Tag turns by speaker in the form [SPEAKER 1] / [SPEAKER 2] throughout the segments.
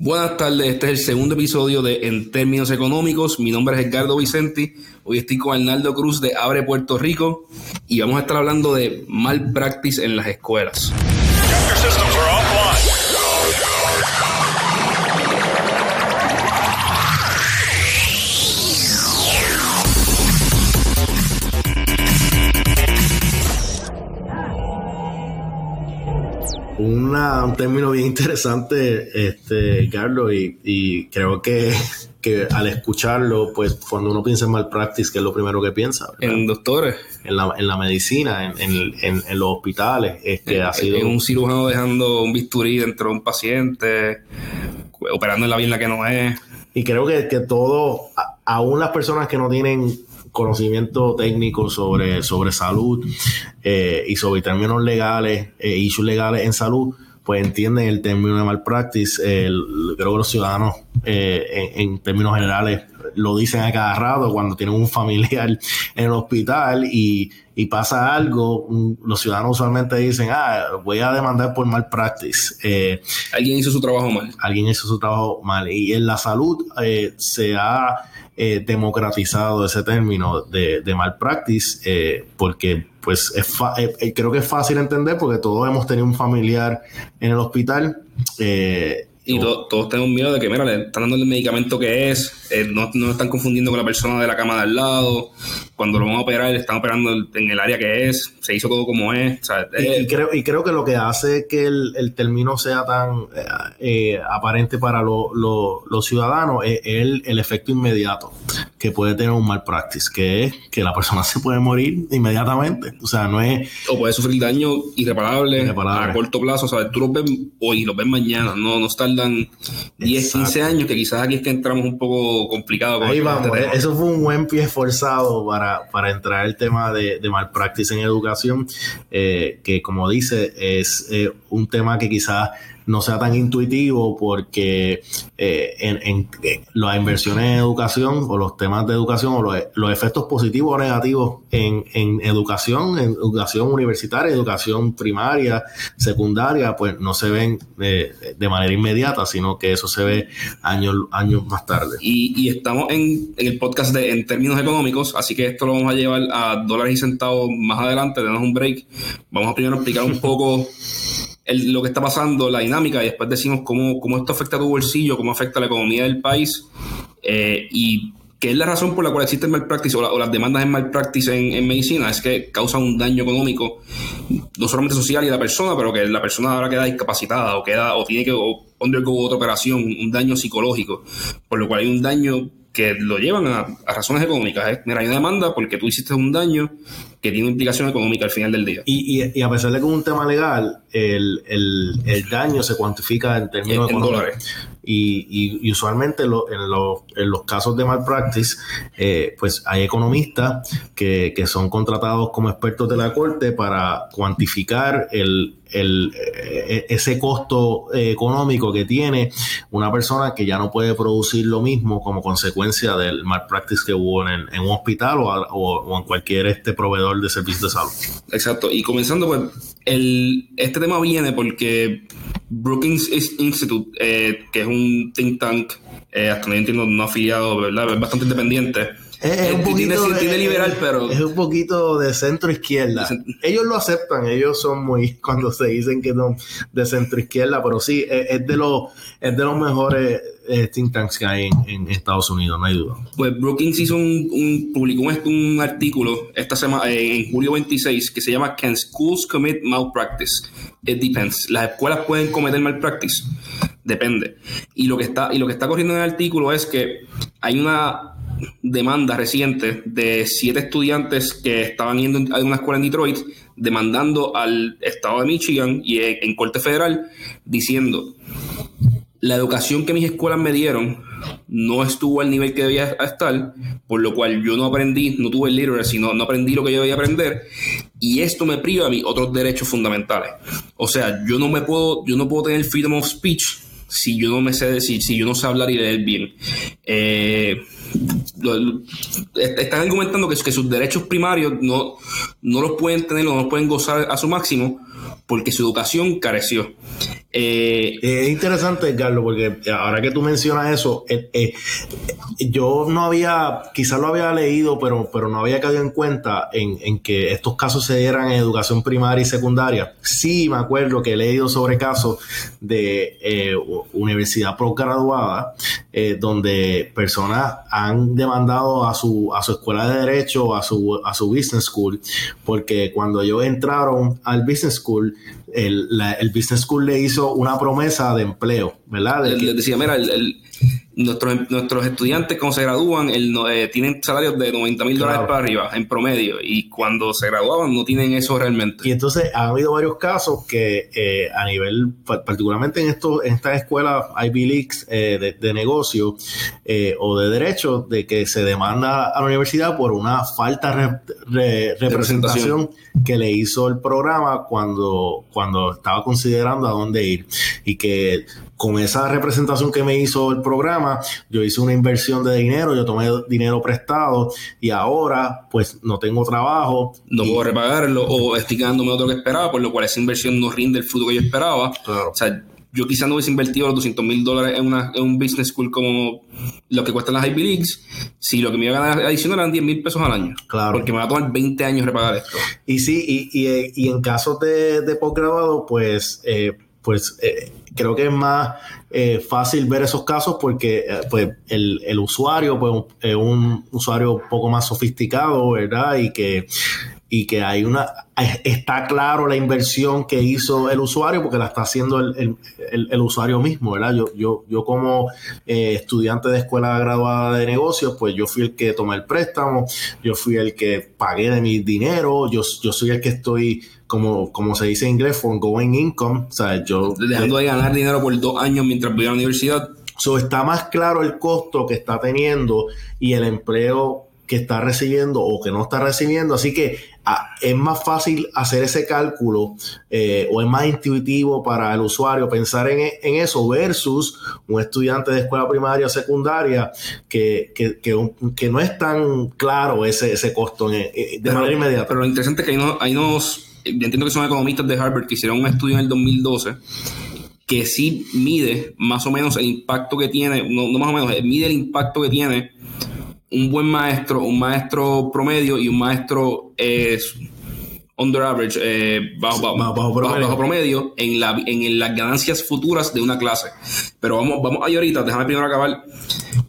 [SPEAKER 1] Buenas tardes, este es el segundo episodio de En términos económicos. Mi nombre es Edgardo Vicenti. Hoy estoy con Arnaldo Cruz de Abre Puerto Rico y vamos a estar hablando de mal practice en las escuelas.
[SPEAKER 2] Un término bien interesante, este, Carlos, y, creo que, al escucharlo, pues cuando uno piensa en malpractice, que es lo primero que piensa.
[SPEAKER 1] En doctores.
[SPEAKER 2] En la, en la medicina, en, los hospitales. Este, ha sido...
[SPEAKER 1] un cirujano dejando un bisturí dentro de un paciente, operando en la vía que no es.
[SPEAKER 2] Y creo que, que todo, aún las personas que no tienen conocimiento técnico sobre, sobre salud eh, y sobre términos legales, eh, issues legales en salud, pues entienden el término de malpractice. creo que los ciudadanos, eh, en, términos generales, lo dicen a cada rato cuando tienen un familiar en el hospital y, y pasa algo, los ciudadanos usualmente dicen, ah, voy a demandar por malpractice.
[SPEAKER 1] Eh, alguien hizo su trabajo mal.
[SPEAKER 2] Alguien hizo su trabajo mal. Y en la salud se ha eh, democratizado ese término de, de malpractice, eh, porque pues es eh, creo que es fácil entender porque todos hemos tenido un familiar en el hospital
[SPEAKER 1] y todos tenemos miedo de que, mira, le están dando el medicamento que es, eh, no, no están confundiendo con la persona de la cama de al lado. Cuando lo van a operar, le están operando en el área que es, se hizo todo como es.
[SPEAKER 2] y, creo, y creo que lo que hace que el, el término sea tan eh, eh, aparente para los ciudadanos es el, el, efecto inmediato que puede tener un mal practice, que es que la persona se puede morir inmediatamente. O sea, no es.
[SPEAKER 1] O puede sufrir daño irreparable, a corto plazo. O sea, tú lo ves hoy, lo ves mañana, no, no está 10, 15 años, que quizás aquí es que entramos un poco complicado.
[SPEAKER 2] Ahí vamos, este eso fue un buen pie esforzado para, para entrar el tema de, de malpractice en educación, eh, que como dice, es eh, un tema que quizás no sea tan intuitivo porque eh, en, las inversiones en educación o los temas de educación o los, efectos positivos o negativos en, educación, en educación universitaria, educación primaria, secundaria, pues no se ven eh, de manera inmediata, sino que eso se ve años, años más tarde.
[SPEAKER 1] Y, estamos en, el podcast de En términos económicos, así que esto lo vamos a llevar a dólares y centavos más adelante, tenemos un break. Vamos a primero explicar un poco lo que está pasando, la dinámica, y después decimos cómo, cómo esto afecta a tu bolsillo, cómo afecta a la economía del país, eh, y qué es la razón por la cual existe el malpractice o, o las demandas en malpractice en, en medicina, es que causan un daño económico, no solamente social y a la persona, pero que la persona ahora queda discapacitada o queda o tiene que o undergo otra operación, un daño psicológico, por lo cual hay un daño que lo llevan a, razones económicas. ¿eh? Mira, hay una demanda porque tú hiciste un daño que tiene implicación económica al final del día.
[SPEAKER 2] Y, y, a pesar de que es un tema legal, el, el, el daño se cuantifica en términos
[SPEAKER 1] en, dólares.
[SPEAKER 2] Y, y, usualmente en, en, los casos de malpractice, eh, pues hay economistas que, que son contratados como expertos de la corte para cuantificar el, el, eh, ese costo eh, económico que tiene una persona que ya no puede producir lo mismo como consecuencia del malpractice que hubo en, un hospital o, en cualquier este proveedor de servicios de salud.
[SPEAKER 1] Exacto. Y comenzando, pues, el, este tema viene porque Brookings Institute, eh, que es un think tank, hasta no entiendo, no afiliado, ¿verdad? Es bastante independiente
[SPEAKER 2] es, un poquito de, liberal, pero es un poquito de centro izquierda. Ellos lo aceptan, ellos son muy cuando se dicen que son de centro izquierda, pero sí es, de los es de los mejores eh, think tanks que hay en, Estados Unidos, no hay duda.
[SPEAKER 1] Pues Brookings hizo un, publicó un, artículo esta semana en julio 26 que se llama Can schools commit malpractice? It depends. Las escuelas pueden cometer malpractice. Depende. Y lo que está y lo que está corriendo en el artículo es que hay una demanda reciente de siete estudiantes que estaban yendo a una escuela en Detroit demandando al estado de Michigan y en, corte federal diciendo la educación que mis escuelas me dieron no estuvo al nivel que debía estar, por lo cual yo no aprendí, no tuve el literacy, no, no aprendí lo que yo debía aprender, y esto me priva a mí otros derechos fundamentales. O sea, yo no me puedo, yo no puedo tener freedom of speech si yo no me sé decir, si yo no sé hablar y leer bien. Eh, están argumentando que, sus derechos primarios no, no los pueden tener, no los pueden gozar a su máximo porque su educación careció.
[SPEAKER 2] Eh, es interesante, Carlos, porque ahora que tú mencionas eso, eh, eh, yo no había, quizás lo había leído, pero, pero no había caído en cuenta en, que estos casos se dieran en educación primaria y secundaria. Sí, me acuerdo que he leído sobre casos de universidad postgraduada, donde personas han demandado a su, a su escuela de derecho, a su, a su business school, porque cuando ellos entraron al business school, el, el business school le hizo una promesa de empleo, ¿verdad?
[SPEAKER 1] De decía, mira, el, nuestros, nuestros estudiantes cuando se gradúan eh, tienen salarios de 90 mil dólares para arriba en promedio y cuando se graduaban no tienen eso realmente.
[SPEAKER 2] Y entonces ha habido varios casos que eh, a nivel, particularmente en, esto, en estas escuelas Ivy Leagues eh, de, negocio o de derecho, de que se demanda a la universidad por una falta de representación. que le hizo el programa cuando, cuando estaba considerando a dónde ir. Y que con esa representación que me hizo el programa, yo hice una inversión de dinero, yo tomé dinero prestado y ahora pues no tengo trabajo.
[SPEAKER 1] No puedo repagarlo o estoy quedándome otro que esperaba, por lo cual esa inversión no rinde el fruto que yo esperaba. O sea, yo quizás no hubiese invertido los 200 mil dólares en, una, en un business school como lo que cuestan las Ivy Leagues, si lo que me iba a ganar adicional eran 10 mil pesos al año. Claro. Porque me va a tomar 20 años repagar esto.
[SPEAKER 2] Y sí, y, y, y en casos de, de posgrabado, pues, eh, pues eh, creo que es más eh, fácil ver esos casos porque eh, pues, el, usuario pues, es un usuario un poco más sofisticado, ¿verdad? Y que, y que hay una está claro la inversión que hizo el usuario porque la está haciendo el, usuario mismo, ¿verdad? Yo, yo, yo como eh, estudiante de escuela graduada de negocios, pues yo fui el que tomé el préstamo, yo fui el que pagué de mi dinero, yo, yo soy el que estoy como, como se dice en inglés, going income. O sea, yo.
[SPEAKER 1] Dejando de ganar dinero por dos años mientras voy a la universidad.
[SPEAKER 2] So, está más claro el costo que está teniendo y el empleo que está recibiendo o que no está recibiendo. Así que es más fácil hacer ese cálculo eh, o es más intuitivo para el usuario pensar en, eso versus un estudiante de escuela primaria o secundaria que, que, no es tan claro ese, ese costo de manera inmediata.
[SPEAKER 1] Pero lo interesante es que hay, no, hay entiendo que son economistas de Harvard que hicieron un estudio en el 2012 que sí mide más o menos el impacto que tiene, no, más o menos, eh, mide el impacto que tiene un buen maestro, un maestro promedio y un maestro eh, under average, eh, bajo, promedio. en, la, en las ganancias futuras de una clase. Pero vamos, vamos ahí ahorita, déjame primero acabar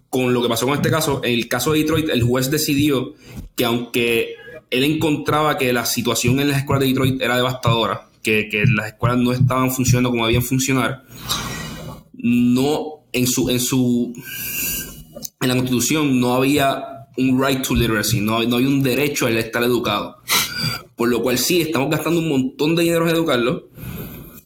[SPEAKER 1] con lo que pasó con este caso. En el caso de Detroit, el juez decidió que aunque él encontraba que la situación en las escuelas de Detroit era devastadora, que, las escuelas no estaban funcionando como debían funcionar. No, en su, en su, en la constitución no había un right to literacy, no, no había un derecho a estar educado. Por lo cual sí, estamos gastando un montón de dinero en educarlo,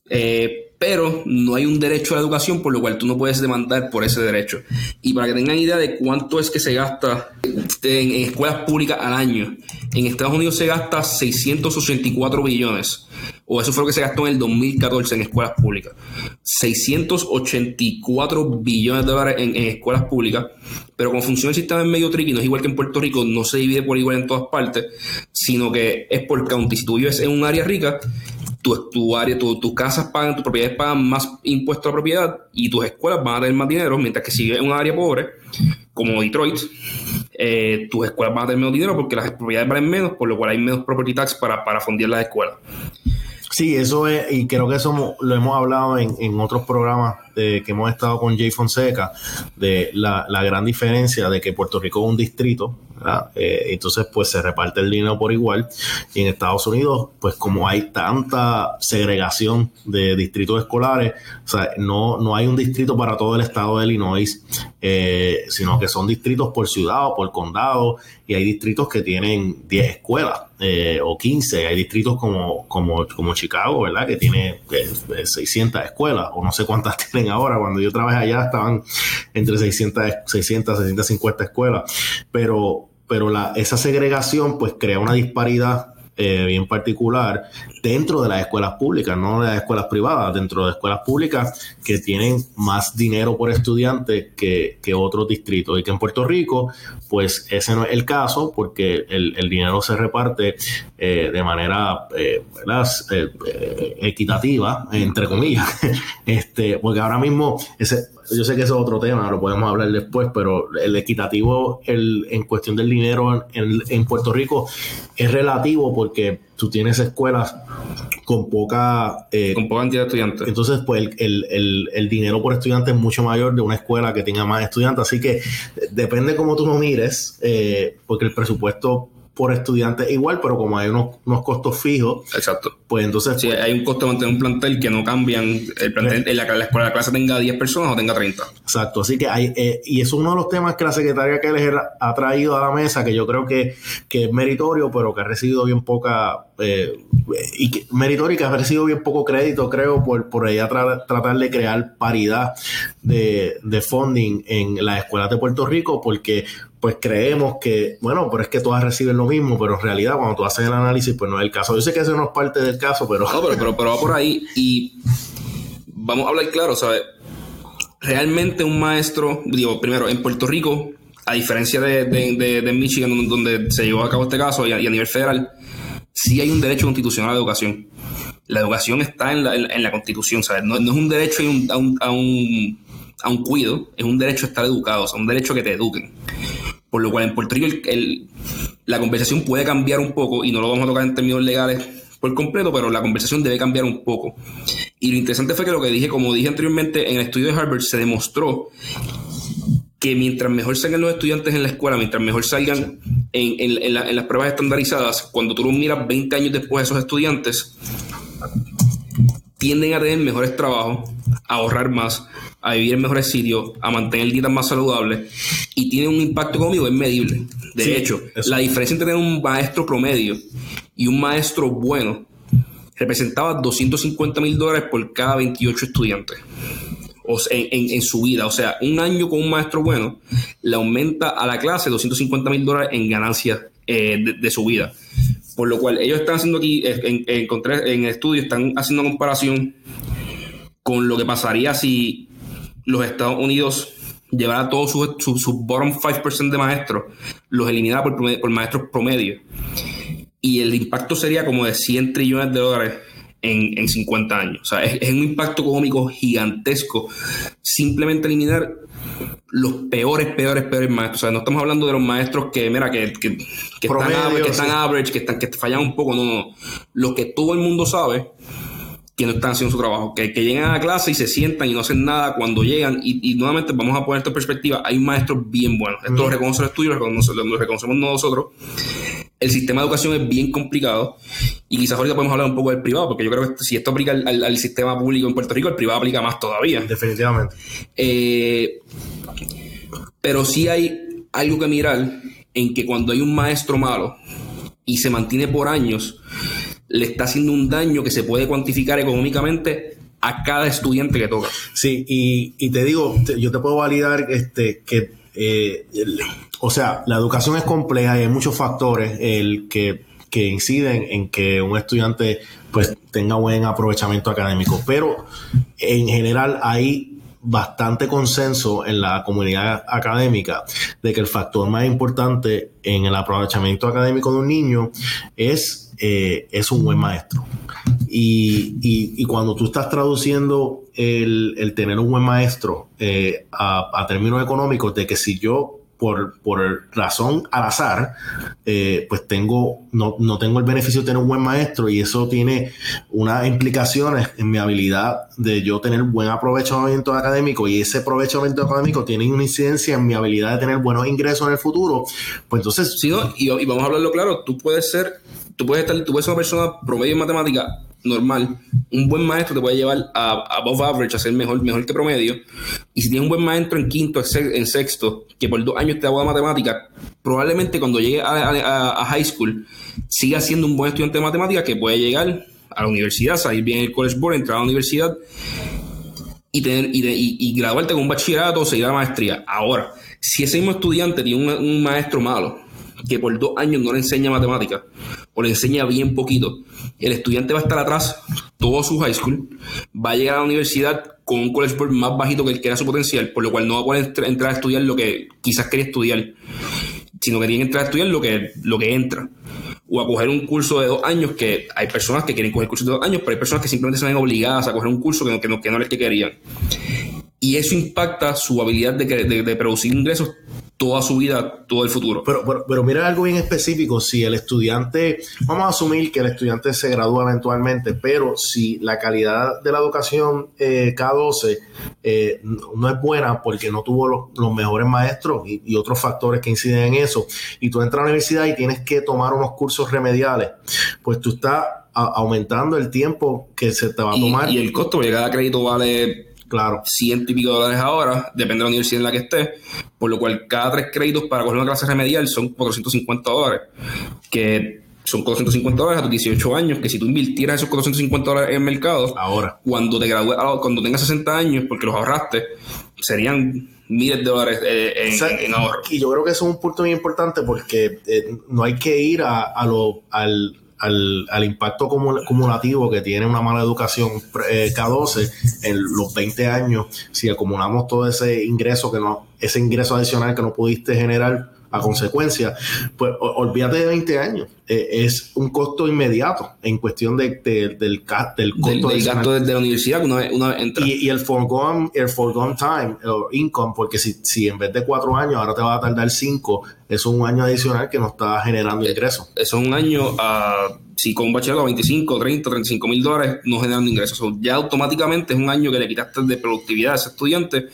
[SPEAKER 1] eh, pero no hay un derecho a la educación, por lo cual tú no puedes demandar por ese derecho. Y para que tengan idea de cuánto es que se gasta en, escuelas públicas al año, en Estados Unidos se gasta 684 billones, o eso fue lo que se gastó en el 2014 en escuelas públicas. 684 billones de dólares en, escuelas públicas, pero como funciona el sistema en medio tricky, no es igual que en Puerto Rico, no se divide por igual en todas partes, sino que es por county. Si tú vives en un área rica, tu, tu área, tus casas pagan, tus propiedades pagan más impuestos a propiedad y tus escuelas van a tener más dinero, mientras que si vives en un área pobre, como Detroit, eh, tus escuelas van a tener menos dinero porque las propiedades valen menos, por lo cual hay menos property tax para, para fundir las escuelas.
[SPEAKER 2] Sí, eso es, y creo que eso lo hemos hablado en, en otros programas de, que hemos estado con Jay Fonseca, de la, la, gran diferencia de que Puerto Rico es un distrito, eh, entonces pues se reparte el dinero por igual, y en Estados Unidos, pues como hay tanta segregación de distritos escolares, no, no hay un distrito para todo el estado de Illinois, eh, sino que son distritos por ciudad o por condado, y hay distritos que tienen 10 escuelas eh, o 15, hay distritos como, como, como Chicago, ¿verdad? Que tiene 600 escuelas, o no sé cuántas tienen ahora. Cuando yo trabajé allá estaban entre 600, 600 650 escuelas. Pero, pero la, esa segregación pues crea una disparidad eh, bien particular dentro de las escuelas públicas, no de las escuelas privadas, dentro de escuelas públicas que tienen más dinero por estudiante que, que otros distritos. Y que en Puerto Rico, pues ese no es el caso porque el, dinero se reparte eh, de manera eh, equitativa, entre comillas, este, porque ahora mismo ese, yo sé que eso es otro tema, lo podemos hablar después, pero el equitativo el, en cuestión del dinero en, en, Puerto Rico es relativo porque tú tienes escuelas con poca...
[SPEAKER 1] Eh, con poca cantidad de estudiantes.
[SPEAKER 2] Entonces, pues el, el, el, dinero por estudiante es mucho mayor de una escuela que tenga más estudiantes. Así que depende cómo tú lo mires, eh, porque el presupuesto por estudiante igual, pero como hay unos, unos costos fijos.
[SPEAKER 1] Exacto.
[SPEAKER 2] Pues entonces.
[SPEAKER 1] Sí, hay un costo de mantener un plantel que no cambian. El plantel, en la, escuela la clase tenga 10 personas o tenga 30.
[SPEAKER 2] Exacto. Así que hay. Eh, y es uno de los temas que la secretaria Keller ha traído a la mesa, que yo creo que, que es meritorio, pero que ha recibido bien poca. Eh, y que, meritorio y que ha recibido bien poco crédito, creo, por, por ella tratar de crear paridad de, de funding en las escuelas de Puerto Rico, porque pues creemos que, bueno, pero es que todas reciben lo mismo, pero en realidad cuando tú haces el análisis, pues no es el caso. Yo sé que eso no es parte del caso, pero...
[SPEAKER 1] Pero, pero, va por ahí y vamos a hablar claro, ¿sabes? Realmente un maestro, digo, primero, en Puerto Rico, a diferencia de, de, Michigan, donde se llevó a cabo este caso y a, nivel federal, sí hay un derecho constitucional a la educación. La educación está en la, en, la constitución, ¿sabes? No, es un derecho a un, a, un, a un cuido, es un derecho a estar educado, es un derecho a que te eduquen. Por lo cual en Puerto Rico la conversación puede cambiar un poco y no lo vamos a tocar en términos legales por completo, pero la conversación debe cambiar un poco. Y lo interesante fue que lo que dije, como dije anteriormente, en el estudio de Harvard se demostró que mientras mejor salgan los estudiantes en la escuela, mientras mejor salgan en, las pruebas estandarizadas, cuando tú los miras 20 años después de esos estudiantes, tienden a tener mejores trabajos, a ahorrar más, a vivir en mejores sitios, a mantener dietas más saludables y tiene un impacto económico, es medible. De hecho, la diferencia entre tener un maestro promedio y un maestro bueno representaba 250 mil dólares por cada 28 estudiantes o en, su vida. O sea, un año con un maestro bueno le aumenta a la clase 250 mil dólares en ganancias eh, de, su vida. Por lo cual, ellos están haciendo aquí, en, encontré en el estudio, están haciendo comparación con lo que pasaría si los Estados Unidos llevara todos sus su, bottom 5% de maestros, los eliminara por, por maestros promedio. Y el impacto sería como de 100 trillones de dólares en, en 50 años. O sea, es, un impacto económico gigantesco simplemente eliminar los peores, peores, peores maestros. O sea, no estamos hablando de los maestros que, mira, que, que, están, average, que están average, que, están, que fallan un poco. No, no. Lo que todo el mundo sabe que no están haciendo su trabajo, que, que llegan a la clase y se sientan y no hacen nada cuando llegan. Y, nuevamente vamos a poner esto en perspectiva, hay maestros bien buenos. Esto lo reconoce el estudio, lo, reconocemos nosotros. El sistema de educación es bien complicado y quizás ahorita podemos hablar un poco del privado, porque yo creo que si esto aplica al, sistema público en Puerto Rico, el privado aplica más todavía.
[SPEAKER 2] Definitivamente.
[SPEAKER 1] Eh, pero sí hay algo que mirar en que cuando hay un maestro malo y se mantiene por años, le está haciendo un daño que se puede cuantificar económicamente a cada estudiante que toca.
[SPEAKER 2] Sí, y, te digo, yo te puedo validar este, que, eh, o sea, la educación es compleja y hay muchos factores el que, que inciden en que un estudiante pues tenga buen aprovechamiento académico, pero en general hay bastante consenso en la comunidad académica de que el factor más importante en el aprovechamiento académico de un niño es eh, es un buen maestro. Y, cuando tú estás traduciendo el, tener un buen maestro eh, a, términos económicos, de que si yo por, por, razón al azar, eh, pues tengo, no, no, tengo el beneficio de tener un buen maestro y eso tiene unas implicaciones en mi habilidad de yo tener buen aprovechamiento académico y ese aprovechamiento académico tiene una incidencia en mi habilidad de tener buenos ingresos en el futuro, pues entonces...
[SPEAKER 1] Sí, y vamos a hablarlo claro, tú puedes ser tú puedes estar, tú puedes ser una persona promedio en matemática normal, un buen maestro te puede llevar a, above average, a ser mejor, mejor que promedio. Y si tienes un buen maestro en quinto, en sexto, que por dos años te da matemática, probablemente cuando llegue a, high school siga siendo un buen estudiante de matemática que puede llegar a la universidad, salir bien el college board, entrar a la universidad y, tener, y, graduarte con un bachillerato o seguir a la maestría. Ahora, si ese mismo estudiante tiene un maestro malo, que por dos años no le enseña matemática, o le enseña bien poquito, el estudiante va a estar atrás todo su high school, va a llegar a la universidad con un college board más bajito que el que era su potencial, por lo cual no va a poder entrar a estudiar lo que quizás quería estudiar, sino que tiene que entrar a estudiar lo que, lo que entra. O a coger un curso de dos años, que hay personas que quieren coger cursos de dos años, pero hay personas que simplemente se ven obligadas a coger un curso que no, que no, que no les que querían. Y eso impacta su habilidad de, de, de producir ingresos toda su vida, todo el futuro.
[SPEAKER 2] Pero, pero, pero, mira algo bien específico, si el estudiante, vamos a asumir que el estudiante se gradúa eventualmente, pero si la calidad de la educación eh, K12 eh, no es buena porque no tuvo los, los mejores maestros y, y, otros factores que inciden en eso, y tú entras a la universidad y tienes que tomar unos cursos remediales, pues tú estás aumentando el tiempo que se te va a tomar.
[SPEAKER 1] Y, y el costo, porque cada crédito vale
[SPEAKER 2] Claro.
[SPEAKER 1] Ciento y pico de dólares ahora, depende de la universidad en la que esté, por lo cual cada tres créditos para coger una clase remedial son 450 dólares, que son 450 dólares a tus 18 años, que si tú invirtieras esos 450 dólares en el mercado,
[SPEAKER 2] ahora,
[SPEAKER 1] cuando te gradúes, cuando tengas 60 años, porque los ahorraste, serían miles de dólares eh, en,
[SPEAKER 2] o sea,
[SPEAKER 1] en, ahorro.
[SPEAKER 2] Y yo creo que eso es un punto muy importante porque eh, no hay que ir a, a lo, al al, al, impacto acumulativo que tiene una mala educación eh, K12 en los 20 años, si acumulamos todo ese ingreso que no, ese ingreso adicional que no pudiste generar a consecuencia, pues olvídate de 20 años. Eh, es un costo inmediato en cuestión de, de, del, del costo
[SPEAKER 1] del, del gasto de, de, la universidad una vez, una vez entra.
[SPEAKER 2] Y, y, el foregone, el foregone time o income, porque si, si en vez de cuatro años ahora te va a tardar cinco, eso es un año adicional que no está generando ingresos.
[SPEAKER 1] Eso es un año a. Uh, si con un bachillerato 25, 30, 35 mil dólares no generando ingresos. O sea, ya automáticamente es un año que le quitaste de productividad a ese estudiante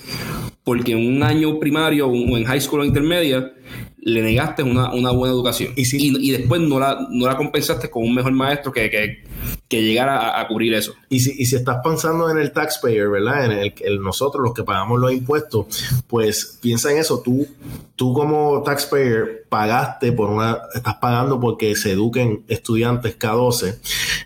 [SPEAKER 1] porque en un año primario o en high school o intermedia le negaste una, una buena educación
[SPEAKER 2] y, si,
[SPEAKER 1] y, y, después no la, no la compensaste con un mejor maestro que, que, que llegara a, a, cubrir eso.
[SPEAKER 2] Y si, y si estás pensando en el taxpayer, ¿verdad? En el, el, nosotros, los que pagamos los impuestos, pues piensa en eso. Tú, tú como taxpayer pagaste por una, estás pagando porque se eduquen estudiantes K12.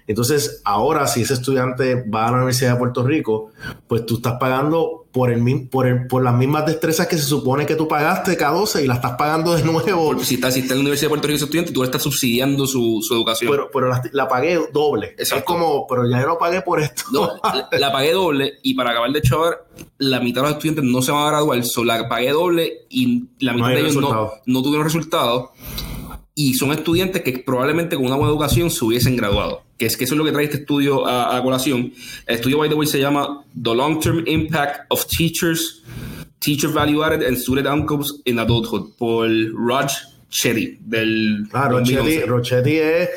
[SPEAKER 2] Entonces, ahora si ese estudiante va a la Universidad de Puerto Rico, pues tú estás pagando por, el, por, el, por las mismas destrezas que se supone que tú pagaste K12 y la estás pagando de nuevo.
[SPEAKER 1] Porque si estás si está en la Universidad de Puerto Rico estudiante, tú le estás subsidiando su, su educación.
[SPEAKER 2] Pero, pero la, la, pagué doble.
[SPEAKER 1] Exacto.
[SPEAKER 2] Es como, pero ya yo no pagué por esto.
[SPEAKER 1] No, la, la, pagué doble y para acabar de chavar, la mitad de los estudiantes no se van a graduar, so, la pagué doble y la mitad no de ellos no, no tuvieron resultados y son estudiantes que probablemente con una buena educación se hubiesen graduado. Que es que eso es lo que trae este estudio a, colación. El estudio, by the way, se llama The Long-Term Impact of Teachers, Teacher Value Added and Student Outcomes in Adulthood, por Raj Chetty. Del
[SPEAKER 2] ah, Rochetti, Rochetti es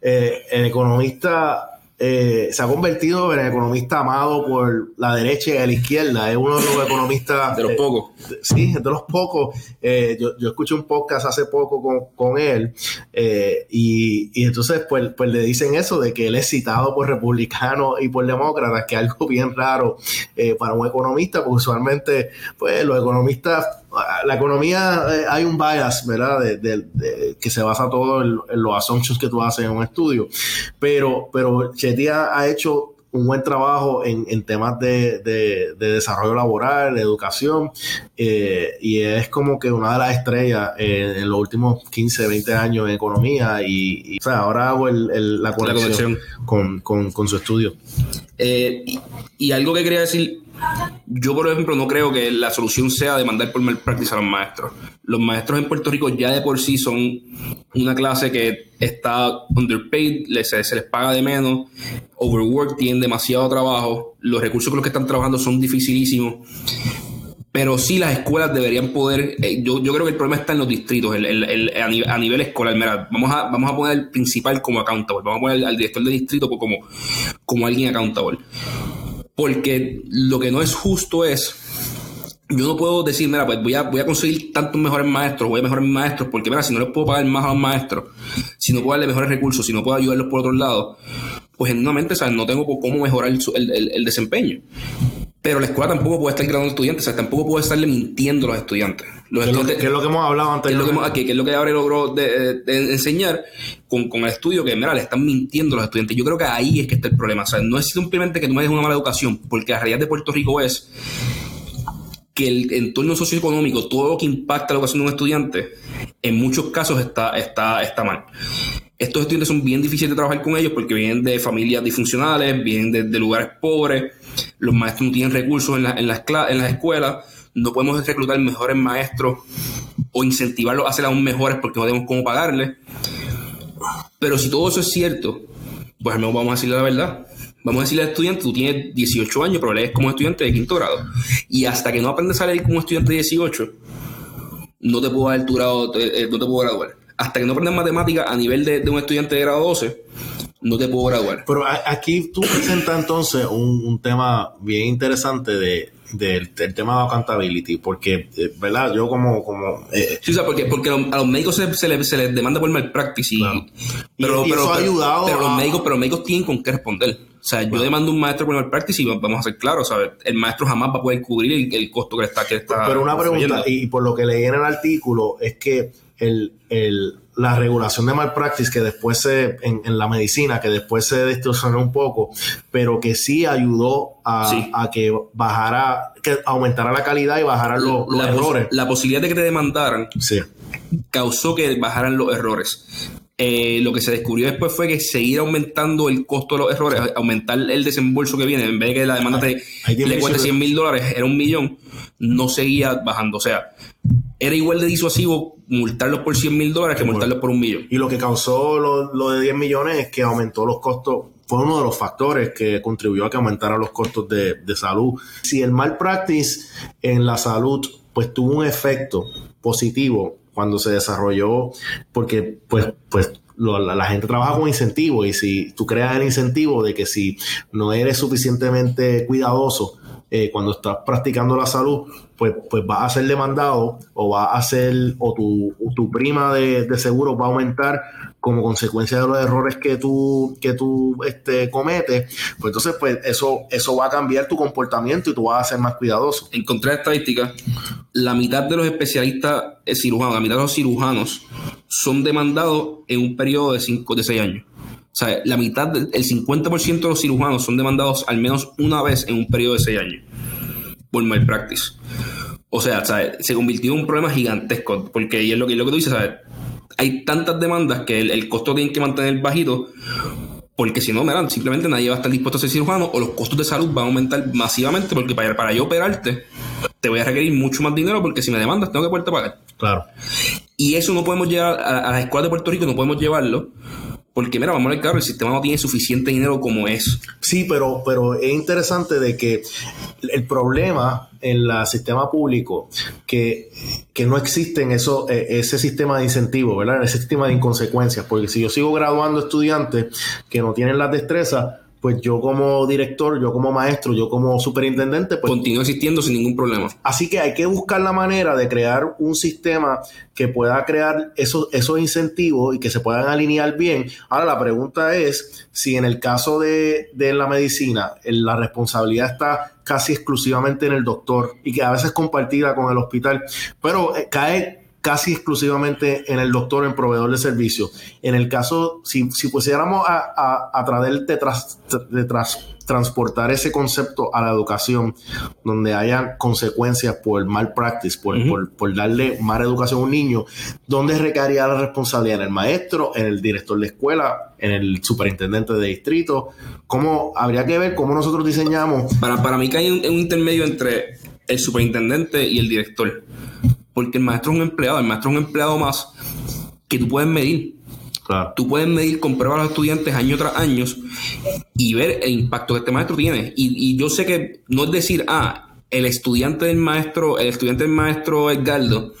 [SPEAKER 2] eh, el economista eh, se ha convertido en el economista amado por la derecha y la izquierda. Es uno de los economistas.
[SPEAKER 1] de los pocos.
[SPEAKER 2] Eh, sí, de los pocos. Eh, yo, yo, escuché un podcast hace poco con, con él eh, y, y, entonces pues, pues le dicen eso de que él es citado por republicanos y por demócratas, que es algo bien raro para un economista, porque usualmente pues los economistas la economía eh, hay un bias, ¿verdad? De, de, de, que se basa todo en, en, los assumptions que tú haces en un estudio. Pero, pero Chetty ha, ha hecho un buen trabajo en, en temas de, de, de, desarrollo laboral, de educación, eh, y es como que una de las estrellas eh, en los últimos 15, 20 años en economía, y, y o sea, ahora hago el, el, la, conexión la, conexión con, con, con su estudio.
[SPEAKER 1] Eh, y, y, algo que quería decir, yo por ejemplo no creo que la solución sea demandar por malpractice a los maestros. Los maestros en Puerto Rico ya de por sí son una clase que está underpaid, se, se les paga de menos, overwork, tienen demasiado trabajo, los recursos con los que están trabajando son dificilísimos. Pero sí las escuelas deberían poder, eh, yo, yo, creo que el problema está en los distritos, el, el, el, a, nivel, a, nivel, escolar. Mira, vamos a, vamos a poner al principal como accountable, vamos a poner al, director de distrito como, como alguien accountable. Porque lo que no es justo es, yo no puedo decir, mira, pues voy a, voy a conseguir tantos mejores maestros, voy a mejorar mis maestros, porque mira, si no les puedo pagar más a los maestros, si no puedo darle mejores recursos, si no puedo ayudarlos por otro lado, pues genuinamente, ¿sabes? No tengo cómo mejorar el, el desempeño. Pero la escuela tampoco puede estar graduando estudiantes, o sea, tampoco puede estarle mintiendo a los estudiantes. Los
[SPEAKER 2] ¿Qué,
[SPEAKER 1] estudiantes
[SPEAKER 2] es lo que, ¿Qué es lo que hemos hablado antes?
[SPEAKER 1] ¿Qué es lo que, que, que, es lo que ahora logró de, de enseñar con, con, el estudio? Que, mira, le están mintiendo a los estudiantes. Yo creo que ahí es que está el problema. O sea, no es simplemente que tú me des una mala educación, porque la realidad de Puerto Rico es que el entorno socioeconómico, todo lo que impacta la educación de un estudiante, en muchos casos está, está, está mal. Estos estudiantes son bien difíciles de trabajar con ellos porque vienen de familias disfuncionales, vienen de, lugares pobres, los maestros no tienen recursos en, la, en, las, en las escuelas, no podemos reclutar mejores maestros o incentivarlos a ser aún mejores porque no tenemos cómo pagarles. Pero si todo eso es cierto, pues no vamos a decirle la verdad. Vamos a decirle al estudiante, tú tienes 18 años, pero lees como estudiante de quinto grado. Y hasta que no aprendes a leer como estudiante de 18, no te puedo dar tu grado, eh, no te puedo graduar. Hasta que no aprendas matemática a nivel de, un estudiante de grado 12, no te puedo graduar.
[SPEAKER 2] Pero aquí tú presentas entonces un tema bien interesante de, del, tema de accountability, porque, eh, ¿verdad? Yo como... como
[SPEAKER 1] eh, sí, o sea, porque, porque a los médicos se, se, les, se les demanda por malpractice y, pero, pero, eso ha ayudado pero, los médicos, pero los médicos tienen con qué responder. O sea, yo demando un maestro por malpractice y vamos a ser claros, ¿sabes? El maestro jamás va a poder cubrir el, costo que está, que está...
[SPEAKER 2] Pero una pregunta, y por lo que leí en el artículo, es que el, el la regulación de malpractice que después se, en, la medicina, que después se distorsionó un poco, pero que sí ayudó a, que bajara, que aumentara la calidad y bajaran los, errores.
[SPEAKER 1] La posibilidad de que te demandaran causó que bajaran los errores. Eh, lo que se descubrió después fue que seguir aumentando el costo de los errores, aumentar el desembolso que viene, en vez de que la demanda te, le cueste 100 mil dólares, era un millón, no seguía bajando. O sea, era igual de disuasivo multarlos por 100 mil dólares que multarlos por un millón.
[SPEAKER 2] Y lo que causó lo, de 10 millones es que aumentó los costos, fue uno de los factores que contribuyó a que aumentara los costos de, salud. Si el malpractice en la salud pues tuvo un efecto positivo cuando se desarrolló, porque pues, pues la, la, gente trabaja con incentivo y si tú creas el incentivo de que si no eres suficientemente cuidadoso eh, cuando estás practicando la salud, pues, pues vas a ser demandado o va a ser, o tu, tu prima de, seguro va a aumentar como consecuencia de los errores que tú, que tú este, cometes, pues entonces pues eso, eso va a cambiar tu comportamiento y tú vas a ser más cuidadoso.
[SPEAKER 1] Encontré estadísticas, la mitad de los especialistas cirujanos, la mitad de los cirujanos son demandados en un periodo de 5 de 6 años. O sea, la mitad, el 50% de los cirujanos son demandados al menos una vez en un periodo de 6 años por malpractice. O sea, se convirtió en un problema gigantesco, porque y es lo que, lo que tú dices, ¿sabes? Hay tantas demandas que el, costo tiene que mantener bajito, porque si no, simplemente nadie va a estar dispuesto a ser cirujano o los costos de salud van a aumentar masivamente, porque para, para yo operarte te voy a requerir mucho más dinero, porque si me demandas tengo que poderte pagar.
[SPEAKER 2] Claro.
[SPEAKER 1] Y eso no podemos llevar a, a las escuelas de Puerto Rico, no podemos llevarlo porque mira, vamos a ver, claro, el sistema no tiene suficiente dinero como es.
[SPEAKER 2] Sí, pero, pero es interesante de que el problema en el sistema público que, que no existe en eso, e, ese sistema de incentivos, ¿verdad? Ese sistema de inconsecuencias. Porque si yo sigo graduando estudiantes que no tienen las destrezas, pues yo como director, yo como maestro, yo como superintendente, pues...
[SPEAKER 1] Continúa existiendo sin ningún problema.
[SPEAKER 2] Así que hay que buscar la manera de crear un sistema que pueda crear esos, esos incentivos y que se puedan alinear bien. Ahora la pregunta es si en el caso de, de la medicina la responsabilidad está casi exclusivamente en el doctor y que a veces compartida con el hospital, pero eh, cae casi exclusivamente en el doctor, en proveedor de servicio. En el caso, si, si pusiéramos a, a, a través de, tras, de transportar ese concepto a la educación, donde haya consecuencias por mal practice, por, por, por, darle mala educación a un niño, ¿dónde recaería la responsabilidad? ¿En el maestro, en el director de escuela, en el superintendente de distrito? ¿Cómo habría que ver cómo nosotros diseñamos?
[SPEAKER 1] Para, para mí que hay un, un intermedio entre el superintendente y el director porque el maestro es un empleado, el maestro es un empleado más que tú puedes medir. Tú puedes medir con pruebas a los estudiantes año tras año y ver el impacto que este maestro tiene. Y, yo sé que no es decir, ah, el estudiante del maestro, el estudiante del maestro Edgardo,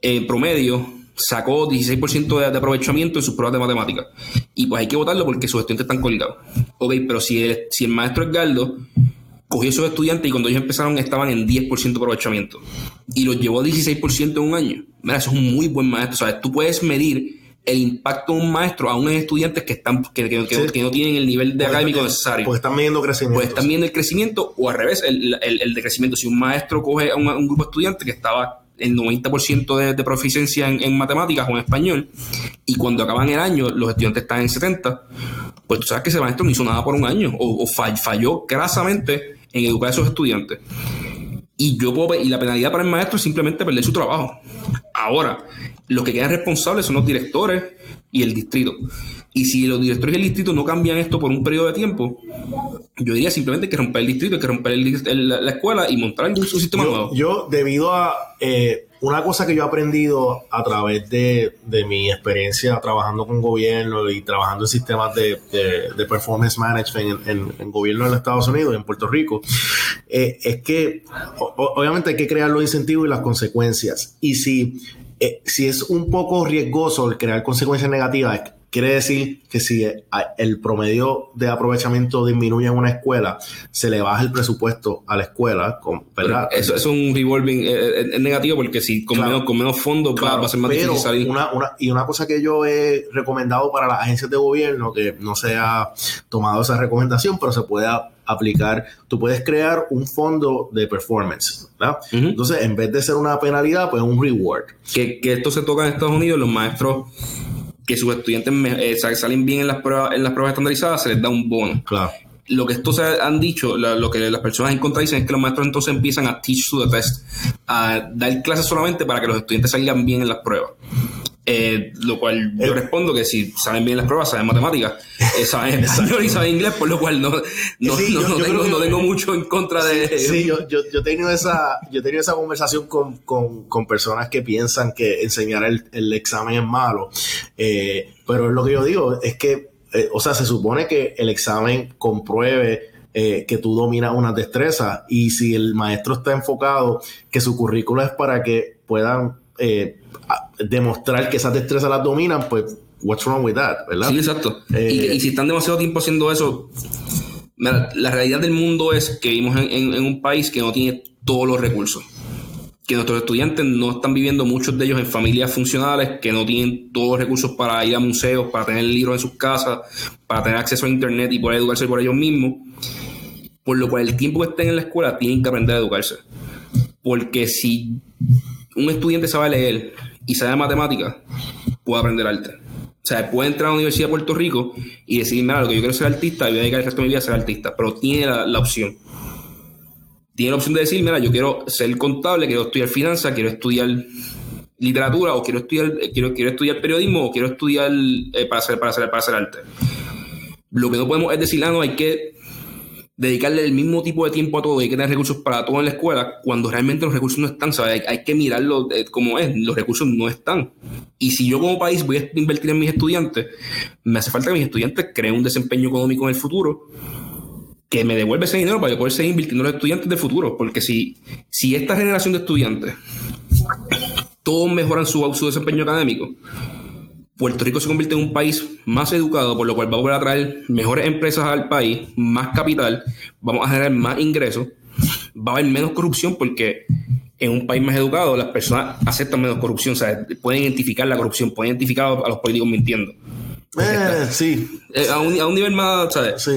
[SPEAKER 1] en promedio, sacó 16% de, de, aprovechamiento en sus pruebas de matemáticas. Y pues hay que votarlo porque sus estudiantes están colgados. Ok, pero si el, si el maestro Edgardo cogió esos estudiantes y cuando ellos empezaron estaban en 10% de aprovechamiento y los llevó a 16% en un año. Mira, eso es un muy buen maestro. ¿sabes? Tú puedes medir el impacto de un maestro a unos estudiantes que están que, que, no tienen el nivel de académico necesario.
[SPEAKER 2] Pues están midiendo crecimiento.
[SPEAKER 1] Pues están midiendo el crecimiento o al revés, el, el, el de crecimiento. Si un maestro coge a un, grupo de estudiantes que estaba el 90% de, de, proficiencia en, matemáticas o en español, y cuando acaban el año los estudiantes están en 70, pues tú sabes que ese maestro no hizo nada por un año, o, o falló grasamente en educar a esos estudiantes. Y yo puedo, y la penalidad para el maestro es simplemente perder su trabajo. Ahora, los que quedan responsables son los directores y el distrito. Y si los directores del distrito no cambian esto por un periodo de tiempo, yo diría simplemente que romper el distrito, que romper la escuela y montar un, sistema nuevo.
[SPEAKER 2] Yo, debido a eh, una cosa que yo he aprendido a través de, mi experiencia trabajando con gobierno y trabajando en sistemas de, performance management en, en, gobierno en Estados Unidos y en Puerto Rico, eh, es que obviamente hay que crear los incentivos y las consecuencias. Y si, eh, si es un poco riesgoso el crear consecuencias negativas, Quiere decir que si el promedio de aprovechamiento disminuye en una escuela, se le baja el presupuesto a la escuela, ¿verdad?
[SPEAKER 1] Eso es un revolving eh, eh, es negativo porque si con, menos, con menos fondos va, a ser más difícil salir.
[SPEAKER 2] Una, una, y una cosa que yo he recomendado para las agencias de gobierno, que no se ha tomado esa recomendación, pero se puede aplicar, tú puedes crear un fondo de performance, ¿verdad? Entonces, en vez de ser una penalidad, pues un reward.
[SPEAKER 1] Que, que esto se toca en Estados Unidos, los maestros que sus estudiantes eh, salen bien en las pruebas en las pruebas estandarizadas, se les da un bono.
[SPEAKER 2] Claro.
[SPEAKER 1] Lo que estos han dicho, lo que las personas en contra dicen es que los maestros entonces empiezan a teach to the test, a dar clases solamente para que los estudiantes salgan bien en las pruebas. Eh, lo cual yo respondo que si saben bien las pruebas, saben matemáticas, eh, saben español y saben inglés, por lo cual no, no, tengo, mucho en contra de...
[SPEAKER 2] Sí, yo, yo, yo, he tenido esa, yo he tenido esa conversación con, con, con personas que piensan que enseñar el, el examen es malo, eh, pero lo que yo digo es que, o sea, se supone que el examen compruebe que tú dominas una destreza y si el maestro está enfocado que su currículo es para que puedan eh, demostrar que esas destrezas las dominan, pues, what's wrong with that, ¿verdad?
[SPEAKER 1] Sí, exacto. Eh, y, si están demasiado tiempo haciendo eso, la realidad del mundo es que vivimos en, un país que no tiene todos los recursos. Que nuestros estudiantes no están viviendo, muchos de ellos, en familias funcionales, que no tienen todos los recursos para ir a museos, para tener libros en sus casas, para tener acceso a internet y poder educarse por ellos mismos. Por lo cual, el tiempo que estén en la escuela tienen que aprender a educarse. Porque si un estudiante sabe leer y sabe matemáticas, puede aprender arte. O sea, puede entrar a la Universidad de Puerto Rico y decir, mira, lo que yo quiero ser artista y voy a dedicar el resto de mi vida a ser artista, pero tiene la, opción. Tiene la opción de decir, mira, yo quiero ser contable, quiero estudiar finanzas, quiero estudiar literatura o quiero estudiar, quiero, quiero estudiar periodismo o quiero estudiar eh, para, hacer, para, hacer, para hacer arte. Lo que no podemos es decir, ah, no, hay que dedicarle el mismo tipo de tiempo a todo y que tener recursos para todo en la escuela, cuando realmente los recursos no están, ¿sabes? Hay, que mirarlo como es, los recursos no están. Y si yo como país voy a invertir en mis estudiantes, me hace falta que mis estudiantes creen un desempeño económico en el futuro que me devuelva ese dinero para yo poder seguir invirtiendo en los estudiantes del futuro. Porque si, si esta generación de estudiantes todos mejoran su, su desempeño académico, Puerto Rico se convierte en un país más educado, por lo cual vamos a traer mejores empresas al país, más capital, vamos a generar más ingresos, va a haber menos corrupción porque en un país más educado las personas aceptan menos corrupción, o sea, pueden identificar la corrupción, pueden identificar a los políticos mintiendo.
[SPEAKER 2] Eh, sí.
[SPEAKER 1] Eh, a, un, a, un, nivel más, ¿sabes?
[SPEAKER 2] Sí.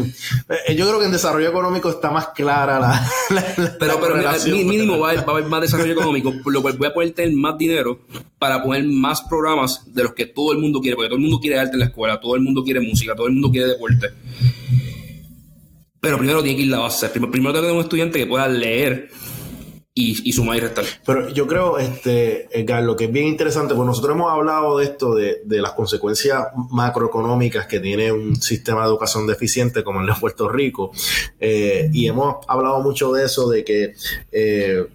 [SPEAKER 2] Eh, yo creo que en desarrollo económico está más clara la.
[SPEAKER 1] pero pero mínimo va a, haber, más desarrollo económico, por lo cual voy a poder tener más dinero para poner más programas de los que todo el mundo quiere, porque todo el mundo quiere arte en la escuela, todo el mundo quiere música, todo el mundo quiere deporte. Pero primero tiene que ir la base. Primero, primero tengo que tener un estudiante que pueda leer y, y sumar y restar.
[SPEAKER 2] Pero yo creo, este, lo que es bien interesante, pues nosotros hemos hablado de esto, de, de, las consecuencias macroeconómicas que tiene un sistema de educación deficiente como el de Puerto Rico, eh, y hemos hablado mucho de eso, de que, eh,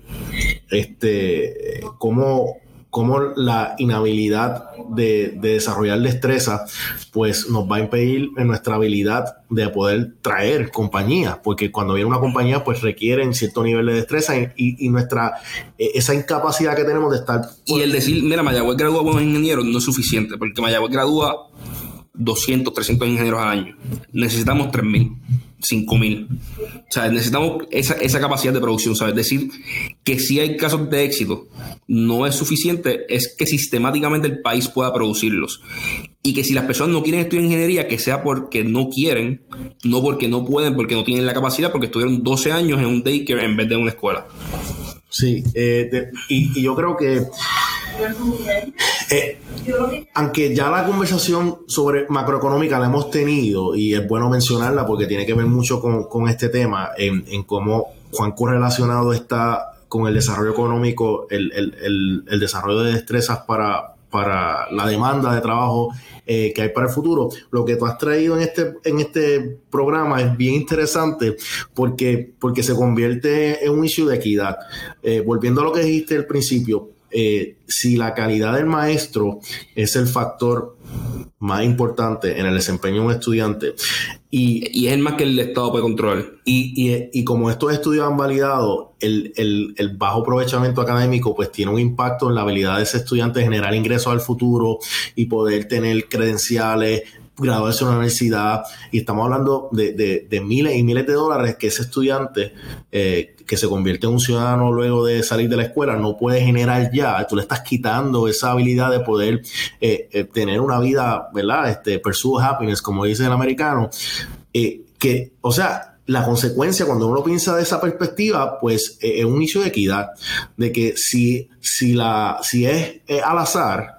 [SPEAKER 2] este, cómo cómo la inhabilidad de, desarrollar destreza pues nos va a impedir en nuestra habilidad de poder traer compañías, porque cuando viene una compañía pues requieren cierto nivel de destreza y, nuestra e, esa incapacidad que tenemos de estar...
[SPEAKER 1] Y el decir, mira, Mayagüez gradúa buenos ingenieros no es suficiente, porque Mayagüez gradúa 200, 300 ingenieros al año. Necesitamos 3.000. 5000. O sea, necesitamos esa, esa, capacidad de producción, ¿sabes? Decir que si hay casos de éxito no es suficiente, es que sistemáticamente el país pueda producirlos. Y que si las personas no quieren estudiar ingeniería, que sea porque no quieren, no porque no pueden, porque no tienen la capacidad, porque estuvieron 12 años en un daycare en vez de una escuela.
[SPEAKER 2] Sí, eh, y, y yo creo que eh, aunque ya la conversación sobre macroeconómica la hemos tenido y es bueno mencionarla porque tiene que ver mucho con, este tema, en, cómo cuán correlacionado está con el desarrollo económico, el, desarrollo de destrezas para, para la demanda de trabajo eh, que hay para el futuro. Lo que tú has traído en este, en este programa es bien interesante porque, porque se convierte en un issue de equidad. Eh, volviendo a lo que dijiste al principio, eh, si la calidad del maestro es el factor más importante en el desempeño de un estudiante
[SPEAKER 1] y, es el más que el Estado puede controlar.
[SPEAKER 2] Y, como estos estudios han validado, el, el, bajo aprovechamiento académico pues tiene un impacto en la habilidad de ese estudiante de generar ingresos al futuro y poder tener credenciales, graduarse en una universidad y estamos hablando de, miles y miles de dólares que ese estudiante eh, que se convierte en un ciudadano luego de salir de la escuela no puede generar ya. Tú le estás quitando esa habilidad de poder eh, eh, tener una vida, ¿verdad? Este, pursue happiness, como dice el americano. que, o sea, la consecuencia, cuando uno piensa de esa perspectiva, pues es un inicio de equidad, de que si, si, la, si es al azar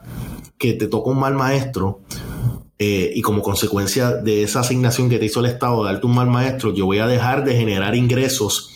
[SPEAKER 2] que te toca un mal maestro, eh, y como consecuencia de esa asignación que te hizo el Estado de darte un mal maestro, yo voy a dejar de generar ingresos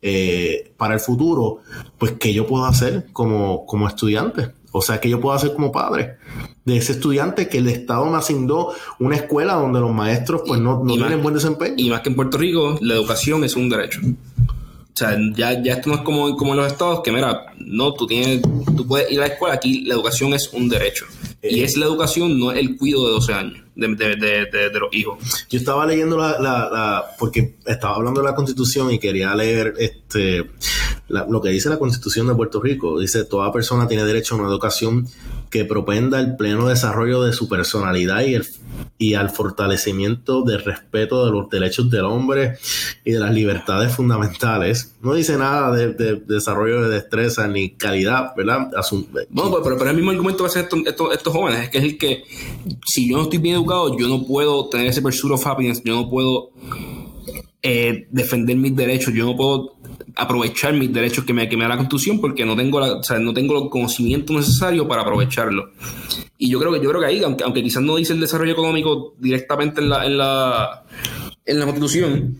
[SPEAKER 2] eh, para el futuro, pues ¿qué yo puedo hacer como, como estudiante? O sea, ¿qué yo puedo hacer como padre? De ese estudiante que el Estado me asignó una escuela donde los maestros pues no, no tienen buen desempeño.
[SPEAKER 1] Y más que en Puerto Rico, la educación es un derecho. O sea, ya, ya esto no es como, como en los estados, que mira, no, tú tienes, tú puedes ir a la escuela, aquí la educación es un derecho y es la educación, no el cuido de 12 años de, de, los hijos.
[SPEAKER 2] Yo estaba leyendo la, la, porque estaba hablando de la constitución y quería leer este lo que dice la constitución de Puerto Rico. Dice, toda persona tiene derecho a una educación que propenda el pleno desarrollo de su personalidad y, el, y al fortalecimiento del respeto de los derechos del hombre y de las libertades fundamentales. No dice nada de, desarrollo de destreza ni calidad, ¿verdad?
[SPEAKER 1] bueno, pues, pero, pero, el mismo argumento que hacen estos, estos, jóvenes es que es el que si yo no estoy bien yo no puedo tener ese pursuit of happiness, yo no puedo eh, defender mis derechos, yo no puedo aprovechar mis derechos que me, que me da la Constitución porque no tengo, la, o sea, no tengo el conocimiento necesario para aprovecharlo. Y yo creo que, yo creo que ahí, aunque, aunque quizás no dice el desarrollo económico directamente en la, en la, en la Constitución,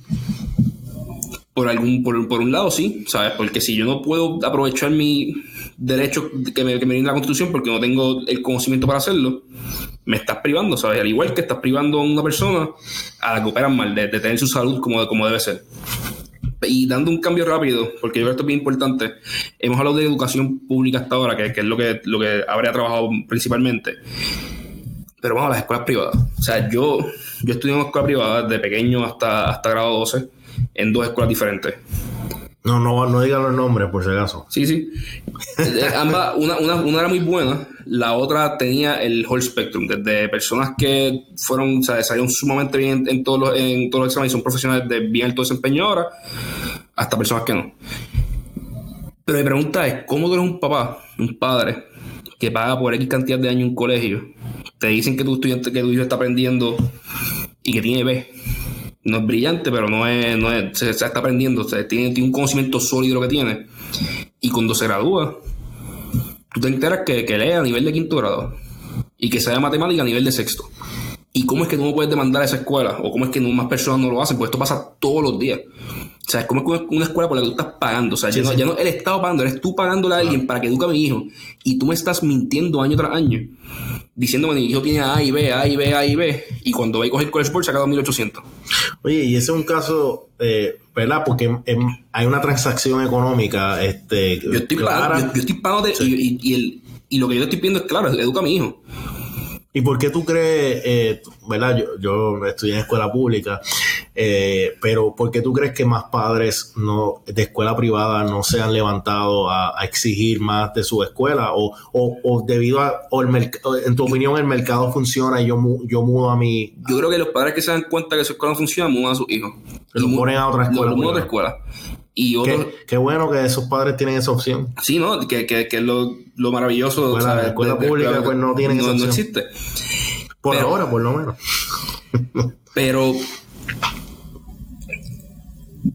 [SPEAKER 1] por algún por, por, un lado sí, ¿sabes? Porque si yo no puedo aprovechar mi derecho que me, que me la Constitución porque no tengo el conocimiento para hacerlo, me estás privando, ¿sabes? Al igual que estás privando a una persona a la que operan mal, de, tener su salud como, como debe ser. Y dando un cambio rápido, porque yo creo que esto es bien importante, hemos hablado de educación pública hasta ahora, que, que es lo que, lo que habría trabajado principalmente. Pero vamos las escuelas privadas. O sea, yo, yo estudié en una escuela privada de pequeño hasta, hasta grado 12 en dos escuelas diferentes.
[SPEAKER 2] No, no, no digan los nombres, por si acaso.
[SPEAKER 1] Sí, sí. Eh, ambas, una, una, una, era muy buena, la otra tenía el whole spectrum, desde personas que fueron, o sea, salieron sumamente bien en, todos los, en todos los exámenes, son profesionales de bien alto desempeño ahora, hasta personas que no. Pero mi pregunta es, ¿cómo tú eres un papá, un padre, que paga por X cantidad de años en un colegio? Te dicen que tu estudiante, que tu hijo está aprendiendo y que tiene B no es brillante, pero no es, no es se, está aprendiendo, tiene, tiene, un conocimiento sólido lo que tiene. Y cuando se gradúa, tú te enteras que, que lee a nivel de quinto grado y que sabe matemática a nivel de sexto. ¿Y cómo es que tú no puedes demandar a esa escuela? ¿O cómo es que no, más personas no lo hacen? Pues esto pasa todos los días. O sea, es como una escuela por la que tú estás pagando. O sea, ya, No, ya, no, el Estado pagando, eres tú pagándole a alguien para que eduque a mi hijo. Y tú me estás mintiendo año tras año diciéndome que mi hijo tiene A y B, A y B, A y B, y cuando va a coger College Board saca 2800.
[SPEAKER 2] Oye, y ese es un caso, eh, ¿verdad? Porque hay una transacción económica. Este,
[SPEAKER 1] yo estoy pagando, yo, estoy pagando y, y, el, y, lo que yo estoy pidiendo es claro, educa a mi hijo.
[SPEAKER 2] ¿Y por qué tú crees, eh, verdad? Yo, yo estudié en escuela pública, eh, pero ¿por qué tú crees que más padres no de escuela privada no se han levantado a, exigir más de su escuela? ¿O, o, debido a, o el en tu opinión, el mercado funciona y yo, yo mudo a mi...
[SPEAKER 1] Yo creo que los padres que se dan cuenta que su escuela no funciona, mudan a sus hijos.
[SPEAKER 2] Lo ponen a otra escuela.
[SPEAKER 1] Lo, a otra escuela.
[SPEAKER 2] Y qué, bueno que esos padres tienen esa opción.
[SPEAKER 1] Sí, ¿no? Que, que, que es lo, lo maravilloso.
[SPEAKER 2] Bueno, la escuela pública pues no tienen esa opción.
[SPEAKER 1] No existe.
[SPEAKER 2] Por ahora, por lo menos.
[SPEAKER 1] pero,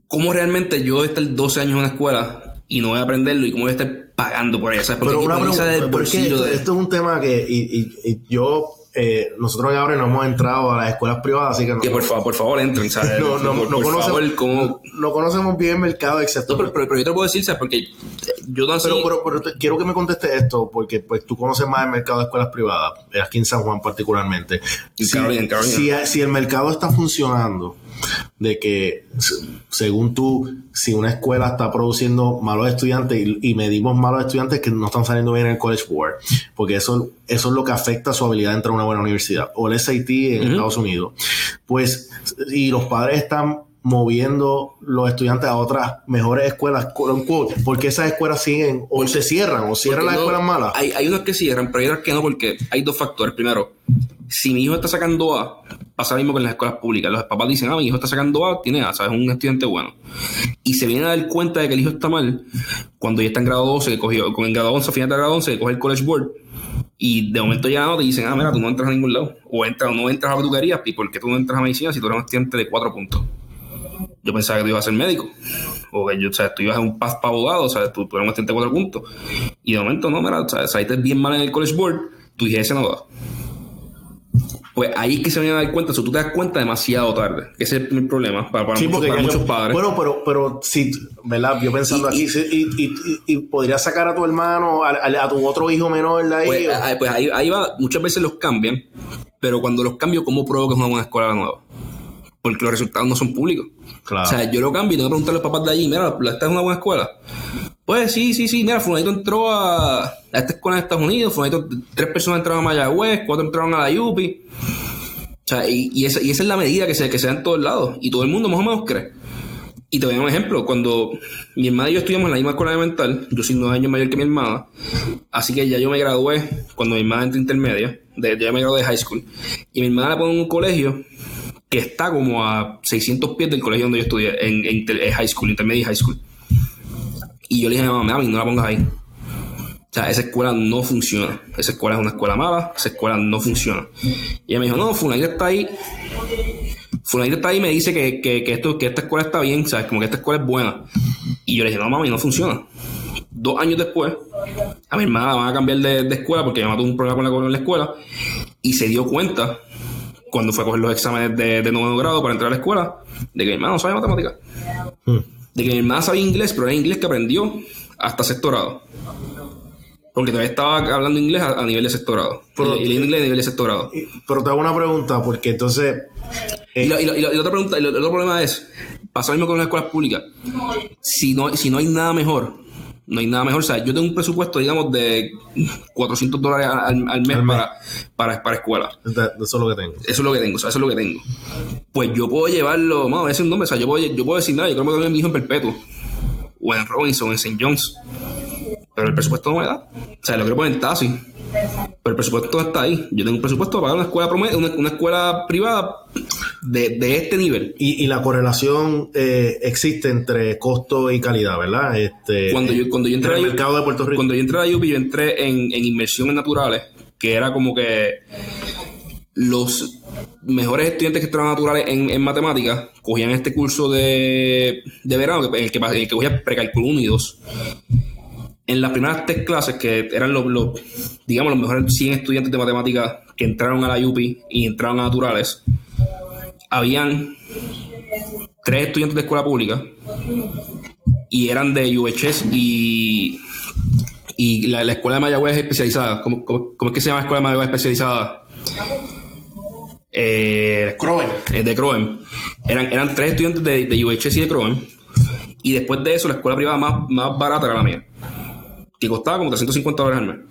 [SPEAKER 1] ¿cómo realmente yo voy a estar 12 años en una escuela y no voy a aprenderlo y cómo voy a estar pagando por eso?
[SPEAKER 2] pero una pregunta, porque esto, es un tema que y, y, yo eh, nosotros Abre no hemos entrado a las escuelas privadas, así que no,
[SPEAKER 1] Que por favor, por favor, entren, ¿sabes?
[SPEAKER 2] no, no,
[SPEAKER 1] por,
[SPEAKER 2] no
[SPEAKER 1] por
[SPEAKER 2] conocemos,
[SPEAKER 1] favor,
[SPEAKER 2] no conocemos bien el mercado, excepto
[SPEAKER 1] No, pero, pero, pero yo te puedo decir, ¿sabes? Porque yo no sé.
[SPEAKER 2] Pero, pero, pero te- quiero que me contestes esto, porque pues tú conoces más el mercado de escuelas privadas, eh, aquí en San Juan particularmente.
[SPEAKER 1] En
[SPEAKER 2] Si,
[SPEAKER 1] Carolina, Carolina.
[SPEAKER 2] si- si el mercado está funcionando, de que se- según tú, si una escuela está produciendo malos estudiantes y, y medimos malos estudiantes que no están saliendo bien en el College Board, porque eso, eso es lo que afecta su habilidad de entrar a una buena universidad, o el SAT en. Estados Unidos, pues, y los padres están moviendo los estudiantes a otras mejores escuelas, porque esas escuelas siguen o se cierran o cierran las
[SPEAKER 1] no-
[SPEAKER 2] escuelas malas.
[SPEAKER 1] Hay, hay unas que cierran, pero hay otras que no, porque hay dos factores. Primero, si mi hijo está sacando A, pasa lo mismo con las escuelas públicas. Los papás dicen, ah, mi hijo está sacando A, tiene A, ¿sabes? Es un estudiante bueno. Y se vienen a dar cuenta de que el hijo está mal cuando ya está en grado 12, que cogió, con en grado 11, final de grado 11, que coge el College Board. Y de momento ya no te dicen, ah, mira, tú no entras a ningún lado. O entras o no entras a lo que tú querías. ¿Y por qué tú no entras a medicina si tú eres un estudiante de cuatro puntos? Yo pensaba que tú ibas a ser médico. O que yo, o sea, tú ibas a un path para abogado, o sea, tú, tú eras un estudiante de cuatro puntos. Y de momento, no, mira, o sea, saliste bien mal en el College Board, tu IGS no da. Pues ahí es que se van a dar cuenta, o sea, tú te das cuenta demasiado tarde. Ese es el problema para, para
[SPEAKER 2] Sí,
[SPEAKER 1] muchos,
[SPEAKER 2] porque
[SPEAKER 1] para muchos padres.
[SPEAKER 2] Bueno, pero, pero sí, ¿verdad? Yo pensando
[SPEAKER 1] Y-
[SPEAKER 2] aquí, y, y, podrías sacar a tu hermano, a, a- a tu otro hijo menor de ahí.
[SPEAKER 1] Pues,
[SPEAKER 2] o-
[SPEAKER 1] ah, pues ahí, ahí va, muchas veces los cambian, pero cuando los cambio, ¿cómo pruebo que es una buena escuela nueva? Porque los resultados no son públicos.
[SPEAKER 2] claro.
[SPEAKER 1] O sea, yo lo cambio y tengo que preguntarle a los papás de allí, mira, ¿esta es una buena escuela? Pues sí, sí, sí, mira, Fulanito entró a, a esta escuela en Estados Unidos, Fulanito, tres personas entraron a Mayagüez, cuatro entraron a la UPI. O sea, y, y esa, y esa es la medida que se, que se da en todos lados. Y todo el mundo más o menos cree. Y te voy a dar un ejemplo. Cuando mi hermana y yo estudiamos en la misma escuela elemental, yo soy nueve años mayor que mi hermana, así que ya yo me gradué cuando mi hermana entró intermedia, de, ya me gradué de high school. Y mi hermana la pone en un colegio que está como a 600 pies del colegio donde yo estudié, en, en high school, intermedia y high school. Y yo le dije a mi mamá, mami, no la pongas ahí. O sea, esa escuela no funciona. Esa escuela es una escuela mala, esa escuela no funciona. Y ella me dijo, no, Fulanita está ahí. Fulanita está ahí y me dice que, que, que esto, que esta escuela está bien, ¿sabes? Como que esta escuela es buena. Y yo le dije, no, mami, no funciona. Dos años después, a mi hermana la van a cambiar de, de escuela porque mamá tuvo un problema con la, con la escuela. Y se dio cuenta, cuando fue a coger los exámenes de, de noveno grado para entrar a la escuela, de que mi hermana no sabía matemáticas.
[SPEAKER 2] Hmm.
[SPEAKER 1] De que mi hermana sabía inglés, pero era inglés que aprendió hasta sexto grado. Porque todavía estaba hablando inglés a, a nivel de sexto grado.
[SPEAKER 2] Pero-
[SPEAKER 1] y leyendo inglés a nivel de sexto grado.
[SPEAKER 2] Pero te hago una pregunta, porque entonces. eh,
[SPEAKER 1] Y la, y la- y la- y la otra pregunta, el otro problema es, pasa lo mismo con las escuelas públicas. Si no, si no hay nada mejor, no hay nada mejor. O sea, yo tengo un presupuesto, digamos, de 400 dólares al, al mes
[SPEAKER 2] Al mes.
[SPEAKER 1] para, para, para
[SPEAKER 2] de eso es lo que tengo.
[SPEAKER 1] Eso es lo que tengo, o sea, eso es lo que tengo. Pues yo puedo llevarlo, a ver si un nombre, o sea, yo puedo, yo puedo decir, nada, yo creo que mi hijo en Perpetuo, o en Robinson, en St. John's. Pero el presupuesto no me da. O sea, lo quiero poner en Tassi. Pero el presupuesto no está ahí. Yo tengo un presupuesto para pagar una escuela promedio, una, una escuela privada de, de este nivel.
[SPEAKER 2] Y, y la correlación eh, existe entre costo y calidad, ¿verdad? Este,
[SPEAKER 1] Cuando yo, cuando yo entré
[SPEAKER 2] en el mercado de Puerto Rico.
[SPEAKER 1] Cuando yo entré a la UPI, yo entré en, en inmersiones naturales, que era como que los mejores estudiantes que estaban naturales en, en matemáticas cogían este curso de, de verano, en el que, en el que cogía precálculo 1 y 2. En las primeras tres clases, que eran los, los, digamos, los mejores 100 estudiantes de matemáticas que entraron a la UPI y entraron a naturales, habían tres estudiantes de escuela pública y eran de UHS y, y la, la escuela de Mayagüez especializada. ¿Cómo, cómo, cómo es que se llama la escuela de Mayagüez especializada? Eh,
[SPEAKER 2] Croen.
[SPEAKER 1] eh, de Croen. Eran, eran tres estudiantes de, de UHS y de Croen. Y después de eso, la escuela privada más, más barata era la mía. Que costaba como 350 dólares al mes.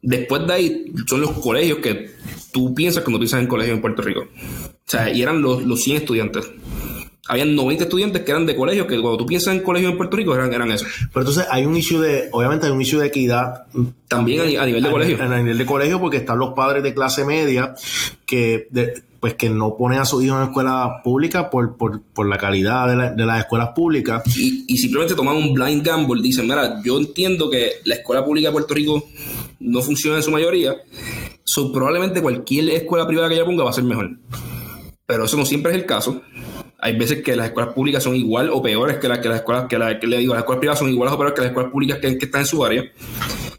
[SPEAKER 1] Después de ahí son los colegios que tú piensas cuando piensas en colegios en Puerto Rico. O sea, y eran los, los 100 estudiantes. Habían 90 estudiantes que eran de colegios que cuando tú piensas en colegios en Puerto Rico eran, eran esos.
[SPEAKER 2] Pero entonces hay un issue de, obviamente hay un issue de equidad
[SPEAKER 1] También a, a nivel de
[SPEAKER 2] a,
[SPEAKER 1] colegio.
[SPEAKER 2] A, nivel de colegio, porque están los padres de clase media que de- pues que no ponen a sus hijos en escuela pública por, por, por la calidad de, la- de las escuelas públicas.
[SPEAKER 1] y, y simplemente toman un blind gamble. Dicen, mira, yo entiendo que la escuela pública de Puerto Rico no funciona en su mayoría. So, probablemente cualquier escuela privada que yo ponga va a ser mejor. Pero eso no siempre es el caso. Hay veces que las escuelas públicas son igual o peores que, las que las escuelas, que, la, que le digo, las escuelas privadas son iguales o peores que las escuelas públicas que, que están en su área.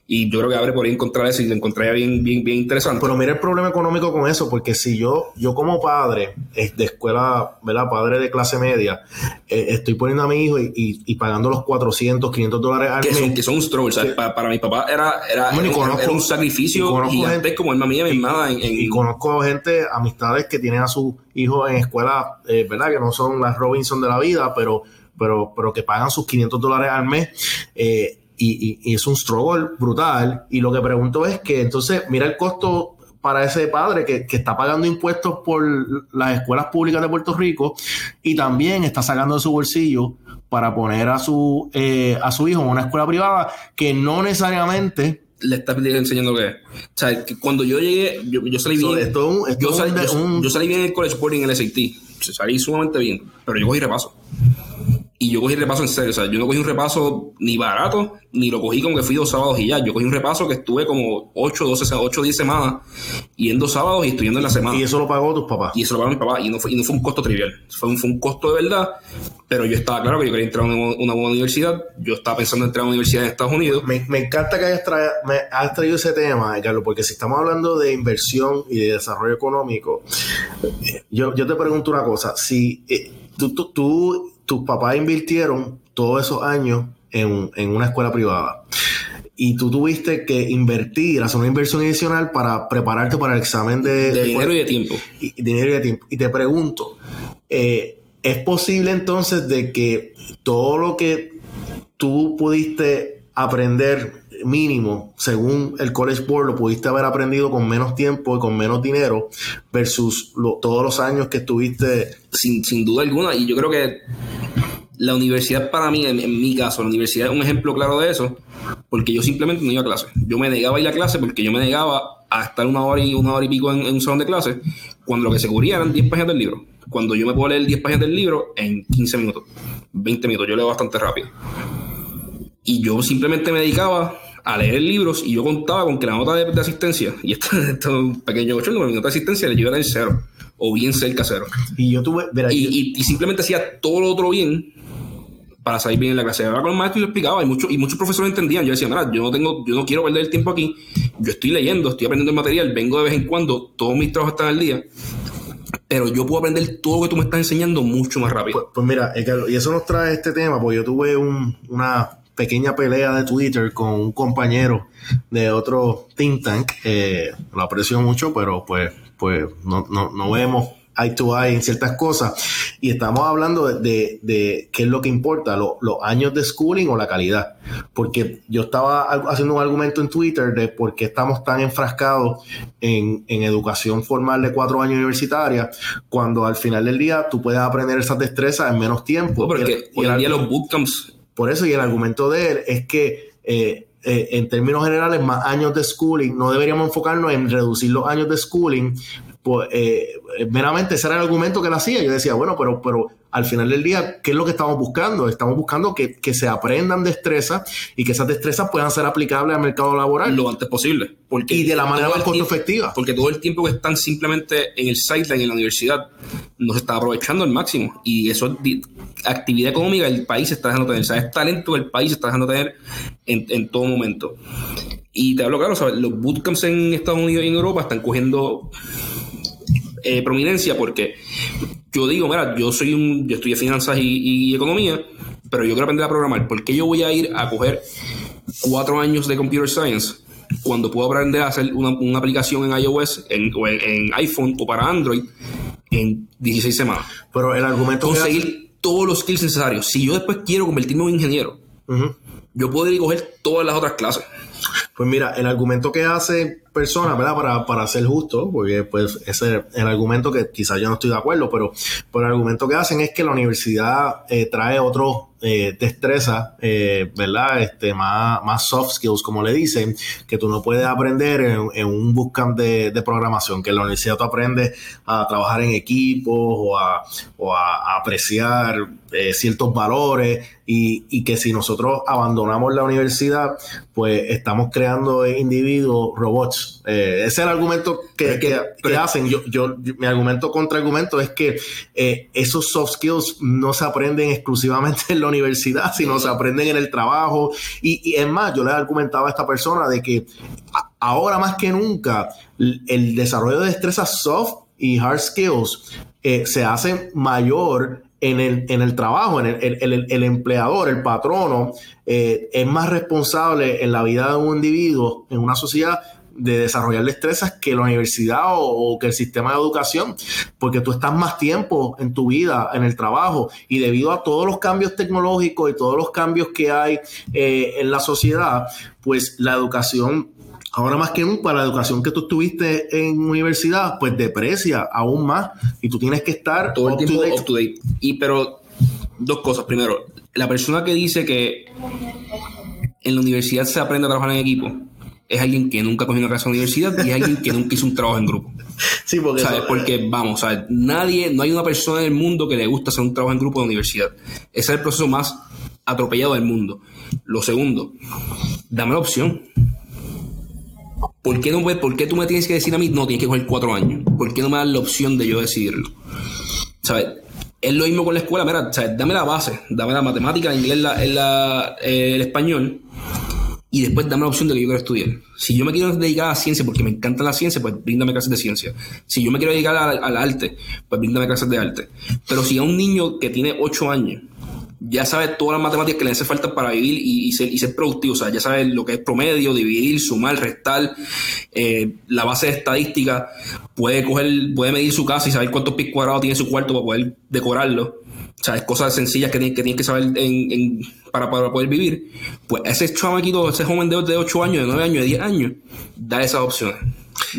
[SPEAKER 1] Y yo creo que abre por ahí encontrar eso y lo encontraría bien, bien, bien interesante.
[SPEAKER 2] Pero mira el problema económico con eso, porque si yo, yo como padre de escuela, ¿verdad? Padre de clase media, eh, estoy poniendo a mi hijo y, y, pagando los 400, 500 dólares al
[SPEAKER 1] que
[SPEAKER 2] mes.
[SPEAKER 1] Son, que son un struggle. para, para, mi papá era, era, era, un sacrificio gigante como el mía mi hermana. En,
[SPEAKER 2] Y conozco gente, amistades que tienen a sus hijos en escuelas, eh, ¿verdad? Que no son las Robinson de la vida, pero, pero, pero que pagan sus 500 dólares al mes. Eh, y, es un struggle brutal. Y lo que pregunto es que entonces, mira el costo para ese padre que, está pagando impuestos por las escuelas públicas de Puerto Rico y también está sacando de su bolsillo para poner a su, eh, a su hijo en una escuela privada que no necesariamente
[SPEAKER 1] le está enseñando que, o sea, que cuando yo llegué, yo, salí bien. yo, salí, yo, salí bien en el College Board en el SAT. Salí sumamente bien, pero yo cogí repaso. Y yo cogí repaso en serio, o sea, yo no cogí un repaso ni barato, ni lo cogí como que fui dos sábados y ya. Yo cogí un repaso que estuve como 8, 12, 8, 10 semanas yendo sábados y estudiando en la semana.
[SPEAKER 2] ¿Y eso lo pagó tus papás?
[SPEAKER 1] Y eso lo pagó mi papá. Y no fue, y no fue un costo trivial. Fue un, fue un costo de verdad. Pero yo estaba claro que yo quería entrar a una, buena universidad. Yo estaba pensando en entrar a una universidad en Estados Unidos.
[SPEAKER 2] Me, me encanta que hayas, me has traído ese tema, Carlos, porque si estamos hablando de inversión y de desarrollo económico, yo, yo te pregunto una cosa. Si eh, tú, tú, tú tus papás invirtieron todos esos años en, una escuela privada y tú tuviste que invertir, hacer una inversión adicional para prepararte para el examen de,
[SPEAKER 1] dinero y de tiempo.
[SPEAKER 2] Y, dinero y de tiempo. Y te pregunto, eh, ¿es posible entonces de que todo lo que tú pudiste aprender mínimo, según el College Board, lo pudiste haber aprendido con menos tiempo y con menos dinero versus todos los años que estuviste.
[SPEAKER 1] Sin, sin duda alguna, y yo creo que la universidad para mí, en, mi caso, la universidad es un ejemplo claro de eso, porque yo simplemente no iba a clase. Yo me negaba a ir a clase porque yo me negaba a estar una hora y una hora y pico en, un salón de clase, cuando lo que se cubría eran 10 páginas del libro. Cuando yo me puedo leer 10 páginas del libro en 15 minutos, 20 minutos, yo leo bastante rápido. Y yo simplemente me dedicaba a leer libros y yo contaba con que la nota de, asistencia, y esto, es un pequeño ocho, mi nota de asistencia le llevaba el cero, o bien cerca cero.
[SPEAKER 2] Y yo tuve,
[SPEAKER 1] y, y, simplemente hacía todo lo otro bien para salir bien en la clase. Ahora con el maestro y lo explicaba, y, muchos y muchos profesores entendían. Yo decía, mira, yo no tengo, yo no quiero perder el tiempo aquí, yo estoy leyendo, estoy aprendiendo el material, vengo de vez en cuando, todos mis trabajos están al día pero yo puedo aprender todo lo que tú me estás enseñando mucho más rápido.
[SPEAKER 2] Pues, pues mira, y eso nos trae este tema, porque yo tuve un, una pequeña pelea de Twitter con un compañero de otro think tank. Eh, lo aprecio mucho, pero pues, pues no, no, no vemos eye to eye en ciertas cosas. Y estamos hablando de, de, qué es lo que importa, los años de schooling o la calidad. Porque yo estaba haciendo un argumento en Twitter de por qué estamos tan enfrascados en, en educación formal de cuatro años universitaria, cuando al final del día tú puedes aprender esas destrezas en menos tiempo.
[SPEAKER 1] porque en día los bootcamps
[SPEAKER 2] por eso, y el argumento de él es que eh, eh, en términos generales, más años de schooling, no deberíamos enfocarnos en reducir los años de schooling. Pues, eh, meramente ese era el argumento que él hacía. Yo decía, bueno, pero, pero al final del día, ¿qué es lo que estamos buscando? Estamos buscando que, se aprendan destrezas y que esas destrezas puedan ser aplicables al mercado laboral.
[SPEAKER 1] Lo antes posible.
[SPEAKER 2] Porque y de la manera más costo efectiva.
[SPEAKER 1] Porque todo el tiempo que están simplemente en el sideline, en la universidad, no se está aprovechando al máximo. Y eso es actividad económica el país está dejando tener. O sea, es talento que el país está dejando tener en, todo momento. Y te hablo claro, los bootcamps en Estados Unidos y en Europa están cogiendo eh, prominencia porque yo digo, mira, yo soy un, yo estudié finanzas y, economía, pero yo quiero aprender a programar. ¿Por qué yo voy a ir a coger cuatro años de computer science cuando puedo aprender a hacer una, aplicación en iOS, en, en, iPhone o para Android en 16 semanas?
[SPEAKER 2] Pero el argumento
[SPEAKER 1] conseguir todos los skills necesarios. Si yo después quiero convertirme en un ingeniero, yo puedo ir y coger todas las otras clases.
[SPEAKER 2] Pues mira, el argumento que hace personas, ¿verdad? Para, para ser justo, porque pues ese es el argumento que quizás yo no estoy de acuerdo, pero, pero el argumento que hacen es que la universidad eh, trae otros eh, destrezas, eh, ¿verdad? Este, más, más soft skills, como le dicen, que tú no puedes aprender en, un bootcamp de, programación, que en la universidad tú aprendes a trabajar en equipos o a, o a, apreciar eh, ciertos valores y, y que si nosotros abandonamos la universidad, pues estamos creando individuos robots Eh, ese es el argumento que, que, hacen. Yo, yo, mi argumento contra argumento es que eh, esos soft skills no se aprenden exclusivamente en la universidad, sino se aprenden en el trabajo. Y, y es más, yo le argumentaba a esta persona de que ahora más que nunca el desarrollo de destrezas soft y hard skills eh, se hace mayor en el, en el trabajo, en el, el, empleador, el patrono, eh, es más responsable en la vida de un individuo, en una sociedad, de desarrollar destrezas que la universidad o, que el sistema de educación, porque tú estás más tiempo en tu vida, en el trabajo, y debido a todos los cambios tecnológicos y todos los cambios que hay eh, en la sociedad, pues la educación ahora más que nunca la educación que tú estuviste en universidad, pues deprecia aún más y tú tienes que estar
[SPEAKER 1] todo el tiempo up to date. Y pero dos cosas. Primero, la persona que dice que en la universidad se aprende a trabajar en equipo es alguien que nunca cogió una clase en la universidad y es alguien que nunca hizo un trabajo en grupo.
[SPEAKER 2] Sí, porque
[SPEAKER 1] ¿Sabes? Porque vamos, ¿sabes? nadie, no hay una persona en el mundo que le gusta hacer un trabajo en grupo de universidad. Ese es el proceso más atropellado del mundo. Lo segundo, dame la opción. ¿Por qué, no, ¿Por qué tú me tienes que decir a mí, no, tienes que coger cuatro años? ¿Por qué no me das la opción de yo decidirlo? ¿Sabes? Es lo mismo con la escuela, mira, ¿sabes? dame la base, dame la matemática, el inglés, el español, y después dame la opción de que yo quiero estudiar. Si yo me quiero dedicar a la ciencia porque me encanta la ciencia, pues bríndame clases de ciencia. Si yo me quiero dedicar al arte, pues bríndame clases de arte. Pero si a un niño que tiene ocho años ya sabes todas las matemáticas que le hace falta para vivir y, ser, productivo. O sea, ya sabes lo que es promedio, dividir, sumar, restar, eh, la base de estadística. Puede coger, puede medir su casa y saber cuántos pies cuadrados tiene su cuarto para poder decorarlo. O sea, es cosas sencillas que tienes que, saber para, poder vivir. Pues ese chamaquito, ese joven de, de 8 años, de 9 años, de 10 años, da esas opciones.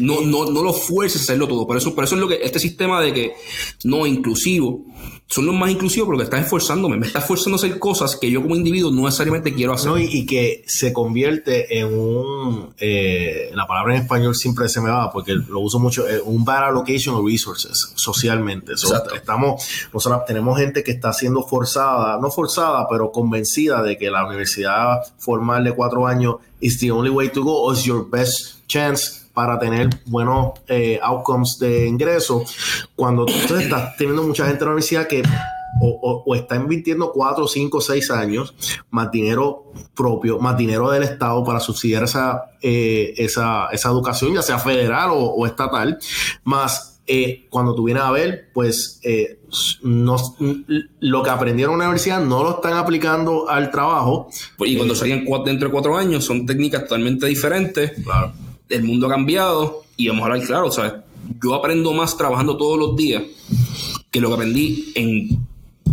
[SPEAKER 1] No, no, no lo fuerces a hacerlo todo. Por eso, por eso es lo que este sistema de que no inclusivo son los más inclusivos porque estás esforzándome, me estás forzando a hacer cosas que yo como individuo no necesariamente quiero hacer.
[SPEAKER 2] No, y, que se convierte en un, eh, la palabra en español siempre se me va porque lo uso mucho, eh, un bad allocation of resources socialmente. estamos, nosotros tenemos gente que está siendo forzada, no forzada, pero convencida de que la universidad formal de cuatro años is the only way to go, or is your best chance para tener buenos eh, outcomes de ingreso. Cuando tú estás teniendo mucha gente en la universidad que o, está invirtiendo 4, 5, 6 años, más dinero propio, más dinero del Estado para subsidiar esa, eh, esa, esa, educación, ya sea federal o, estatal, más eh, cuando tú vienes a ver, pues no, lo que aprendieron en la universidad no lo están aplicando al trabajo.
[SPEAKER 1] Y cuando salgan dentro de cuatro años son técnicas totalmente diferentes. Claro el mundo ha cambiado y vamos a hablar claro, ¿sabes? Yo aprendo más trabajando todos los días que lo que aprendí en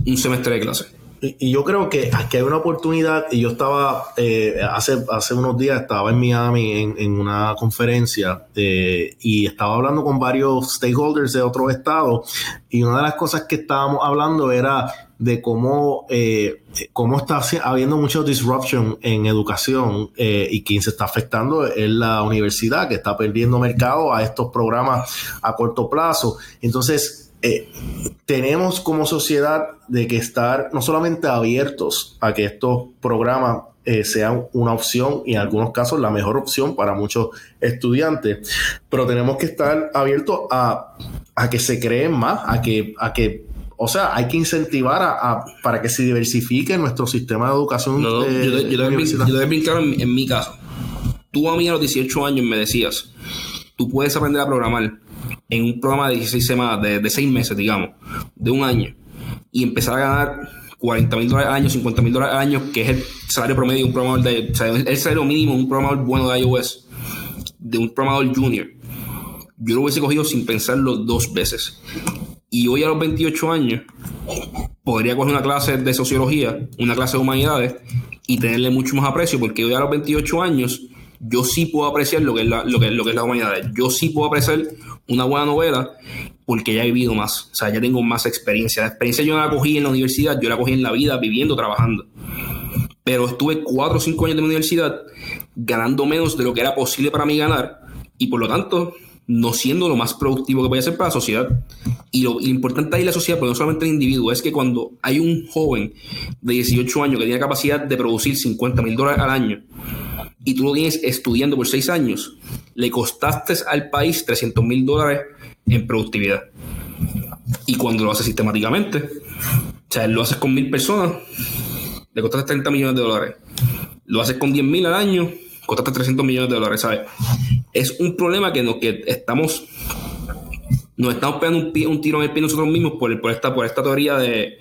[SPEAKER 1] un semestre de clase.
[SPEAKER 2] Y, yo creo que aquí hay una oportunidad, y yo estaba, eh, hace, hace unos días estaba en Miami en, una conferencia eh, y estaba hablando con varios stakeholders de otros estados y una de las cosas que estábamos hablando era de cómo, eh, cómo está habiendo mucha disruption en educación eh, y quien se está afectando es la universidad, que está perdiendo mercado a estos programas a corto plazo. Entonces, eh, tenemos como sociedad de que estar no solamente abiertos a que estos programas sean una opción y en algunos casos la mejor opción para muchos estudiantes, pero tenemos que estar abiertos a, a que se creen más, a que, a que o sea, hay que incentivar a, para que se diversifique nuestro sistema de educación.
[SPEAKER 1] yo, te, voy a claro en, mi caso. Tú a mí a los 18 años me decías, tú puedes aprender a programar en un programa de 16 semanas, de, de 6 meses, digamos, de un año, y empezar a ganar 40 mil dólares al año, 50 mil dólares al año, que es el salario promedio de un programador de, o el salario mínimo de un programador bueno de iOS, de un programador junior. Yo lo hubiese cogido sin pensarlo dos veces. Y hoy a los 28 años podría coger una clase de sociología, una clase de humanidades y tenerle mucho más aprecio, porque hoy a los 28 años yo sí puedo apreciar lo que es la, lo que, lo que es la humanidad. Yo sí puedo apreciar una buena novela porque ya he vivido más. O sea, ya tengo más experiencia. La experiencia yo no la cogí en la universidad, yo la cogí en la vida, viviendo, trabajando. Pero estuve 4 o 5 años de mi universidad ganando menos de lo que era posible para mí ganar y por lo tanto no siendo lo más productivo que puede ser para la sociedad. Y lo, importante ahí la sociedad, pero no solamente el individuo, es que cuando hay un joven de 18 años que tiene capacidad de producir 50 mil dólares al año, y tú lo tienes estudiando por seis años, le costaste al país 300 mil dólares en productividad. Y cuando lo haces sistemáticamente, o sea, lo haces con mil personas, le costaste 30 millones de dólares. Lo haces con 10 mil al año, costaste 300 millones de dólares, ¿sabes? Es un problema que, no, que estamos nos estamos pegando un, un, tiro en el pie nosotros mismos por, por, esta, por esta teoría de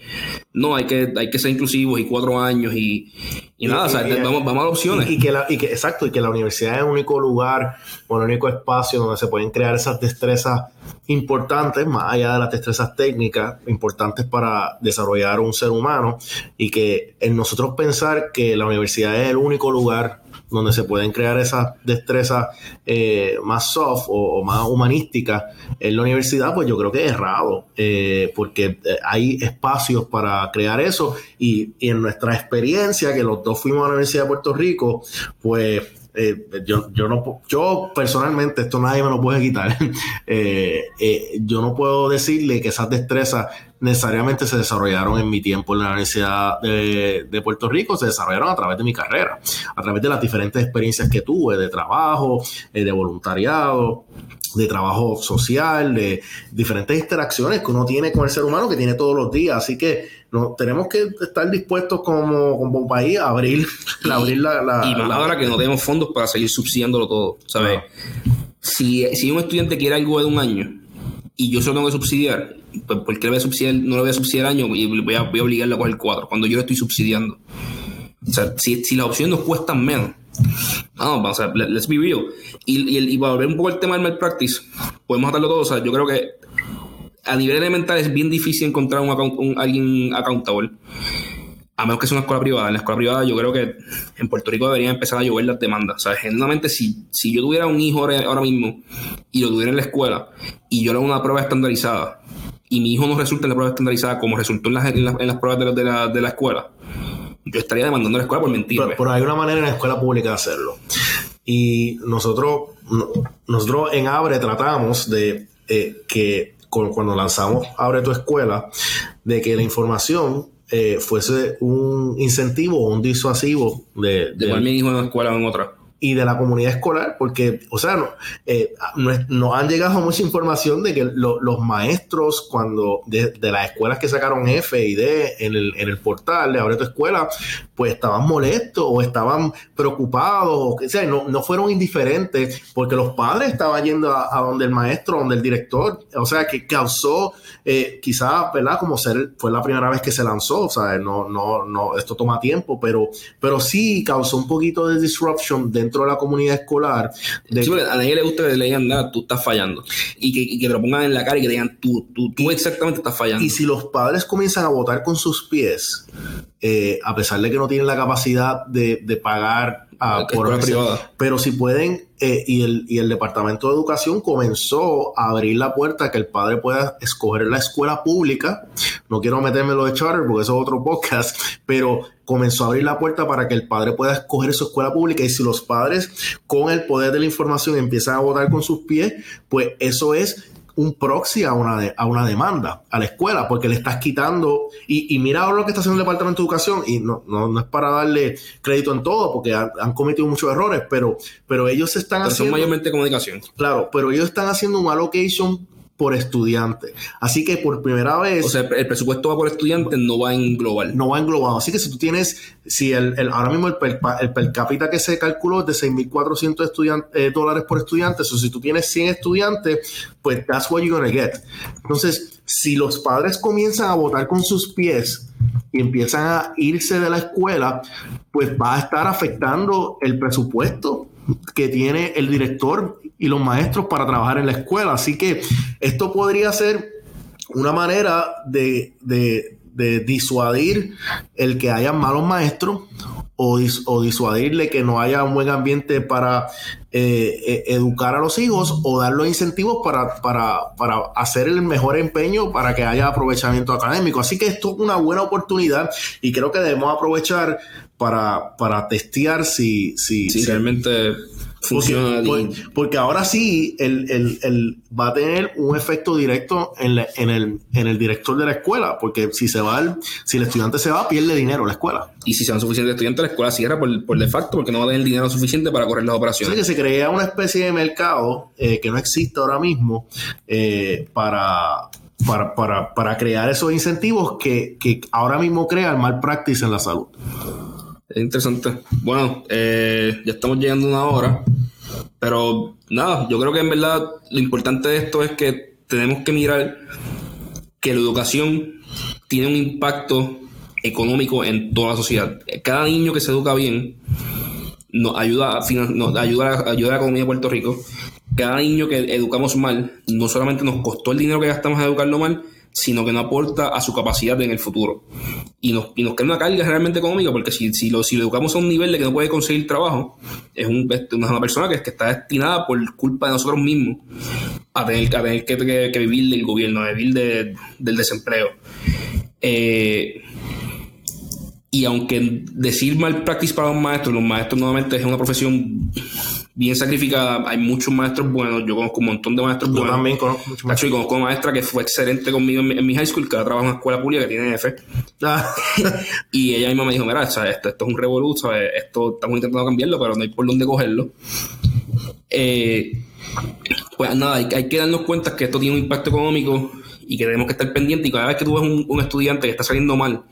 [SPEAKER 1] no, hay que, hay que ser inclusivos y cuatro años y, y, nada, o sea, vamos, vamos, a opciones.
[SPEAKER 2] Y, que la, y que, exacto, y que la universidad es el único lugar o el único espacio donde se pueden crear esas destrezas importantes, más allá de las destrezas técnicas, importantes para desarrollar un ser humano, y que en nosotros pensar que la universidad es el único lugar donde se pueden crear esas destrezas eh, más soft o, más humanísticas en la universidad, pues yo creo que es errado, eh, porque eh, hay espacios para crear eso y, y, en nuestra experiencia, que los dos fuimos a la Universidad de Puerto Rico, pues eh, yo, yo, no, yo personalmente, esto nadie me lo puede quitar, eh, eh, yo no puedo decirle que esas destrezas necesariamente se desarrollaron en mi tiempo en la Universidad de, de, Puerto Rico, se desarrollaron a través de mi carrera, a través de las diferentes experiencias que tuve de trabajo, de voluntariado, de trabajo social, de diferentes interacciones que uno tiene con el ser humano que tiene todos los días. Así que no, tenemos que estar dispuestos como, como país a abrir,
[SPEAKER 1] y,
[SPEAKER 2] abrir la, la,
[SPEAKER 1] Y más
[SPEAKER 2] la,
[SPEAKER 1] ahora que no tenemos fondos para seguir subsidiándolo todo, ¿sabes? Si, si un estudiante quiere algo de un año y yo solo tengo que subsidiar, pues ¿por qué le voy a subsidiar, no le voy a subsidiar año y voy a, voy a obligarle a coger cuatro cuando yo le estoy subsidiando? O sea, si, si las opciones nos cuestan menos, no, o sea, let's be real. Y, y, y para volver un poco al tema del malpractice, podemos hacerlo todo. O sea, yo creo que a nivel elemental es bien difícil encontrar un, account, un alguien accountable. A menos que sea una escuela privada. En la escuela privada yo creo que en Puerto Rico deberían empezar a llover las demandas. O sea, genuinamente si, si yo tuviera un hijo ahora mismo y lo tuviera en la escuela y yo le hago una prueba estandarizada y mi hijo no resulta en la prueba estandarizada como resultó en las, en las, pruebas de la, de, la, de la escuela, yo estaría demandando la escuela por mentir.
[SPEAKER 2] Pero, hay una manera en la escuela pública de hacerlo. Y nosotros, nosotros en Abre tratamos de eh, que cuando lanzamos Abre tu escuela, de que la información eh, fuese un incentivo o un disuasivo de,
[SPEAKER 1] de, de mi hijo en una escuela o en otra
[SPEAKER 2] y de la comunidad escolar, porque, o sea, no, eh, nos no han llegado mucha información de que lo, los maestros, cuando de, de, las escuelas que sacaron F y D en el, en el portal de Abre tu Escuela, pues estaban molestos o estaban preocupados, o, o sea, no, no fueron indiferentes, porque los padres estaban yendo a, a donde el maestro, donde el director, o sea, que causó, eh, quizás, ¿verdad? Como ser, fue la primera vez que se lanzó, o sea, no, no, no, esto toma tiempo, pero, pero sí causó un poquito de disruption dentro dentro de la comunidad escolar. De
[SPEAKER 1] sí, a nadie le gusta que le digan nada, tú estás fallando. Y que, y que, te lo pongan en la cara y que te digan, tú, tú, tú exactamente estás fallando.
[SPEAKER 2] Y si los padres comienzan a votar con sus pies, eh, a pesar de que no tienen la capacidad de, de pagar a,
[SPEAKER 1] por privada.
[SPEAKER 2] pero si pueden, eh, y, el, y el Departamento de Educación comenzó a abrir la puerta a que el padre pueda escoger la escuela pública. No quiero meterme lo de charter porque eso es otro podcast, pero comenzó a abrir la puerta para que el padre pueda escoger su escuela pública y si los padres con el poder de la información empiezan a votar con sus pies, pues eso es un proxy a una, de, a una demanda a la escuela, porque le estás quitando, y, y mira ahora lo que está haciendo el Departamento de Educación, y no, no, no es para darle crédito en todo, porque han, han cometido muchos errores, pero, pero ellos están
[SPEAKER 1] pero
[SPEAKER 2] haciendo...
[SPEAKER 1] Son mayormente comunicación.
[SPEAKER 2] Claro, pero ellos están haciendo un allocation por estudiante. Así que por primera vez...
[SPEAKER 1] O sea, el presupuesto va por estudiante, no va en global.
[SPEAKER 2] No va en global. Así que si tú tienes, si el, el ahora mismo el per, el per, cápita que se calculó es de 6.400 eh, dólares por estudiante, o si tú tienes 100 estudiantes, pues that's what you're gonna get. Entonces, si los padres comienzan a votar con sus pies y empiezan a irse de la escuela, pues va a estar afectando el presupuesto que tiene el director y los maestros para trabajar en la escuela. Así que esto podría ser una manera de, de, de disuadir el que haya malos maestros o, dis, o, disuadirle que no haya un buen ambiente para eh, educar a los hijos o dar los incentivos para, para, para, hacer el mejor empeño para que haya aprovechamiento académico. Así que esto es una buena oportunidad y creo que debemos aprovechar para, para testear si, si,
[SPEAKER 1] si,
[SPEAKER 2] si
[SPEAKER 1] realmente funciona.
[SPEAKER 2] Porque, porque ahora sí, el, el, el, va a tener un efecto directo en, la- en, el, en el director de la escuela, porque si se va, el, si el estudiante se va, pierde dinero la escuela.
[SPEAKER 1] Y si se van suficientes estudiantes, la escuela cierra por, por de facto porque no va a tener el dinero suficiente para correr las operaciones.
[SPEAKER 2] que se crea una especie de mercado eh, que no existe ahora mismo eh, para, para, para, para crear esos incentivos que, que ahora mismo crea el mal practice en la salud.
[SPEAKER 1] Es interesante. Bueno, eh, ya estamos llegando a una hora. Pero nada, yo creo que en verdad lo importante de esto es que tenemos que mirar que la educación tiene un impacto económico en toda la sociedad. Cada niño que se educa bien nos ayuda a, nos ayuda a, ayuda a la economía de Puerto Rico. Cada niño que educamos mal no solamente nos costó el dinero que gastamos en educarlo mal, sino que no aporta a su capacidad en el futuro. Y nos, y nos queda una carga realmente económica, porque si, si, lo, si lo educamos a un nivel de que no puede conseguir trabajo, es, un, es una persona que, que está destinada por culpa de nosotros mismos a tener, a tener que, que- vivir del gobierno, a vivir de- del desempleo. Eh, y aunque decir mal practice para los maestros, los maestros nuevamente es una profesión bien sacrificada, hay muchos maestros buenos, yo conozco un montón de maestros
[SPEAKER 2] Yo
[SPEAKER 1] buenos.
[SPEAKER 2] también conozco mucho más.
[SPEAKER 1] Cacho, y conozco una maestra que fue excelente conmigo en mi, en mi high school, que ahora trabaja en una escuela pública que tiene F.
[SPEAKER 2] Ah,
[SPEAKER 1] Y ella misma me dijo, mira, ¿sabes? Esto, esto es un revolú, ¿sabes? Esto estamos intentando cambiarlo, pero no hay por dónde cogerlo. Eh, pues nada, hay, hay que darnos cuenta que esto tiene un impacto económico y que tenemos que estar pendientes. Y cada vez que tú ves un, un estudiante que está saliendo mal,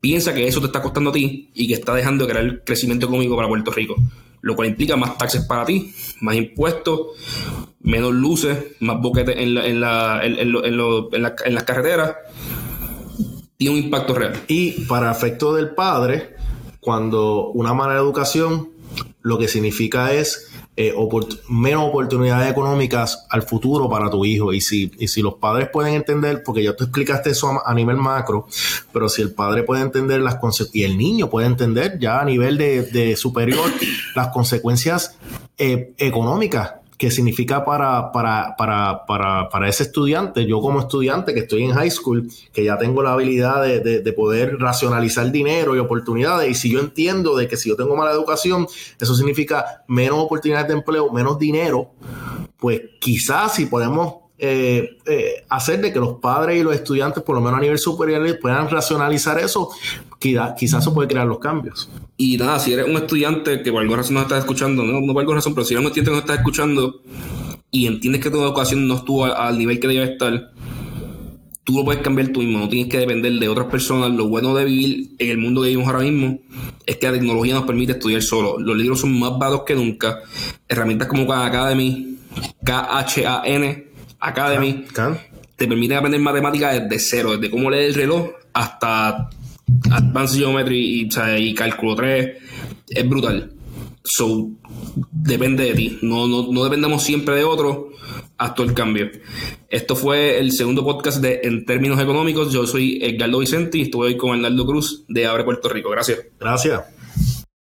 [SPEAKER 1] piensa que eso te está costando a ti y que está dejando de crear crecimiento económico para Puerto Rico. Lo cual implica más taxes para ti, más impuestos, menos luces, más boquetes en, la- en, la- en- lo- lo- la- en las carreteras. Tiene un impacto real.
[SPEAKER 2] Y para efecto del padre, cuando una mala educación lo que significa es eh, opor- menos oportunidades económicas al futuro para tu hijo. Y si, y si los padres pueden entender, porque ya tú explicaste eso a, a nivel macro, pero si el padre puede entender las consecuencias, y el niño puede entender ya a nivel de, de superior las consecuencias eh, económicas que significa para, para, para, para, para ese estudiante, yo como estudiante que estoy en high school, que ya tengo la habilidad de, de- de poder racionalizar dinero y oportunidades, y si yo entiendo de que si yo tengo mala educación, eso significa menos oportunidades de empleo, menos dinero, pues quizás si podemos eh, eh, hacer de que los padres y los estudiantes, por lo menos a nivel superior, puedan racionalizar eso, quizás quizás eso puede crear los cambios.
[SPEAKER 1] Y nada, si eres un estudiante que por alguna razón nos estás escuchando, no, no por alguna razón, pero si eres un estudiante que nos estás escuchando y entiendes que tu educación no estuvo al, al nivel que debe estar, tú lo puedes cambiar tú mismo, no tienes que depender de otras personas. Lo bueno de vivir en el mundo que vivimos ahora mismo es que la tecnología nos permite estudiar solo. Los libros son más baratos que nunca. Herramientas como Khan Academy, K-H-A-N, Academy,
[SPEAKER 2] ¿Can?
[SPEAKER 1] te permiten aprender matemáticas desde cero, desde cómo leer el reloj hasta Advanced Geometry y, Cálculo 3. Es brutal. So, depende de ti. No, no, no dependamos siempre de otro. Todo el cambio. Esto fue el segundo podcast de En términos económicos. Yo soy Edgardo Vicente y estuve hoy con Arnaldo Cruz de Abre Puerto Rico. Gracias.
[SPEAKER 2] Gracias.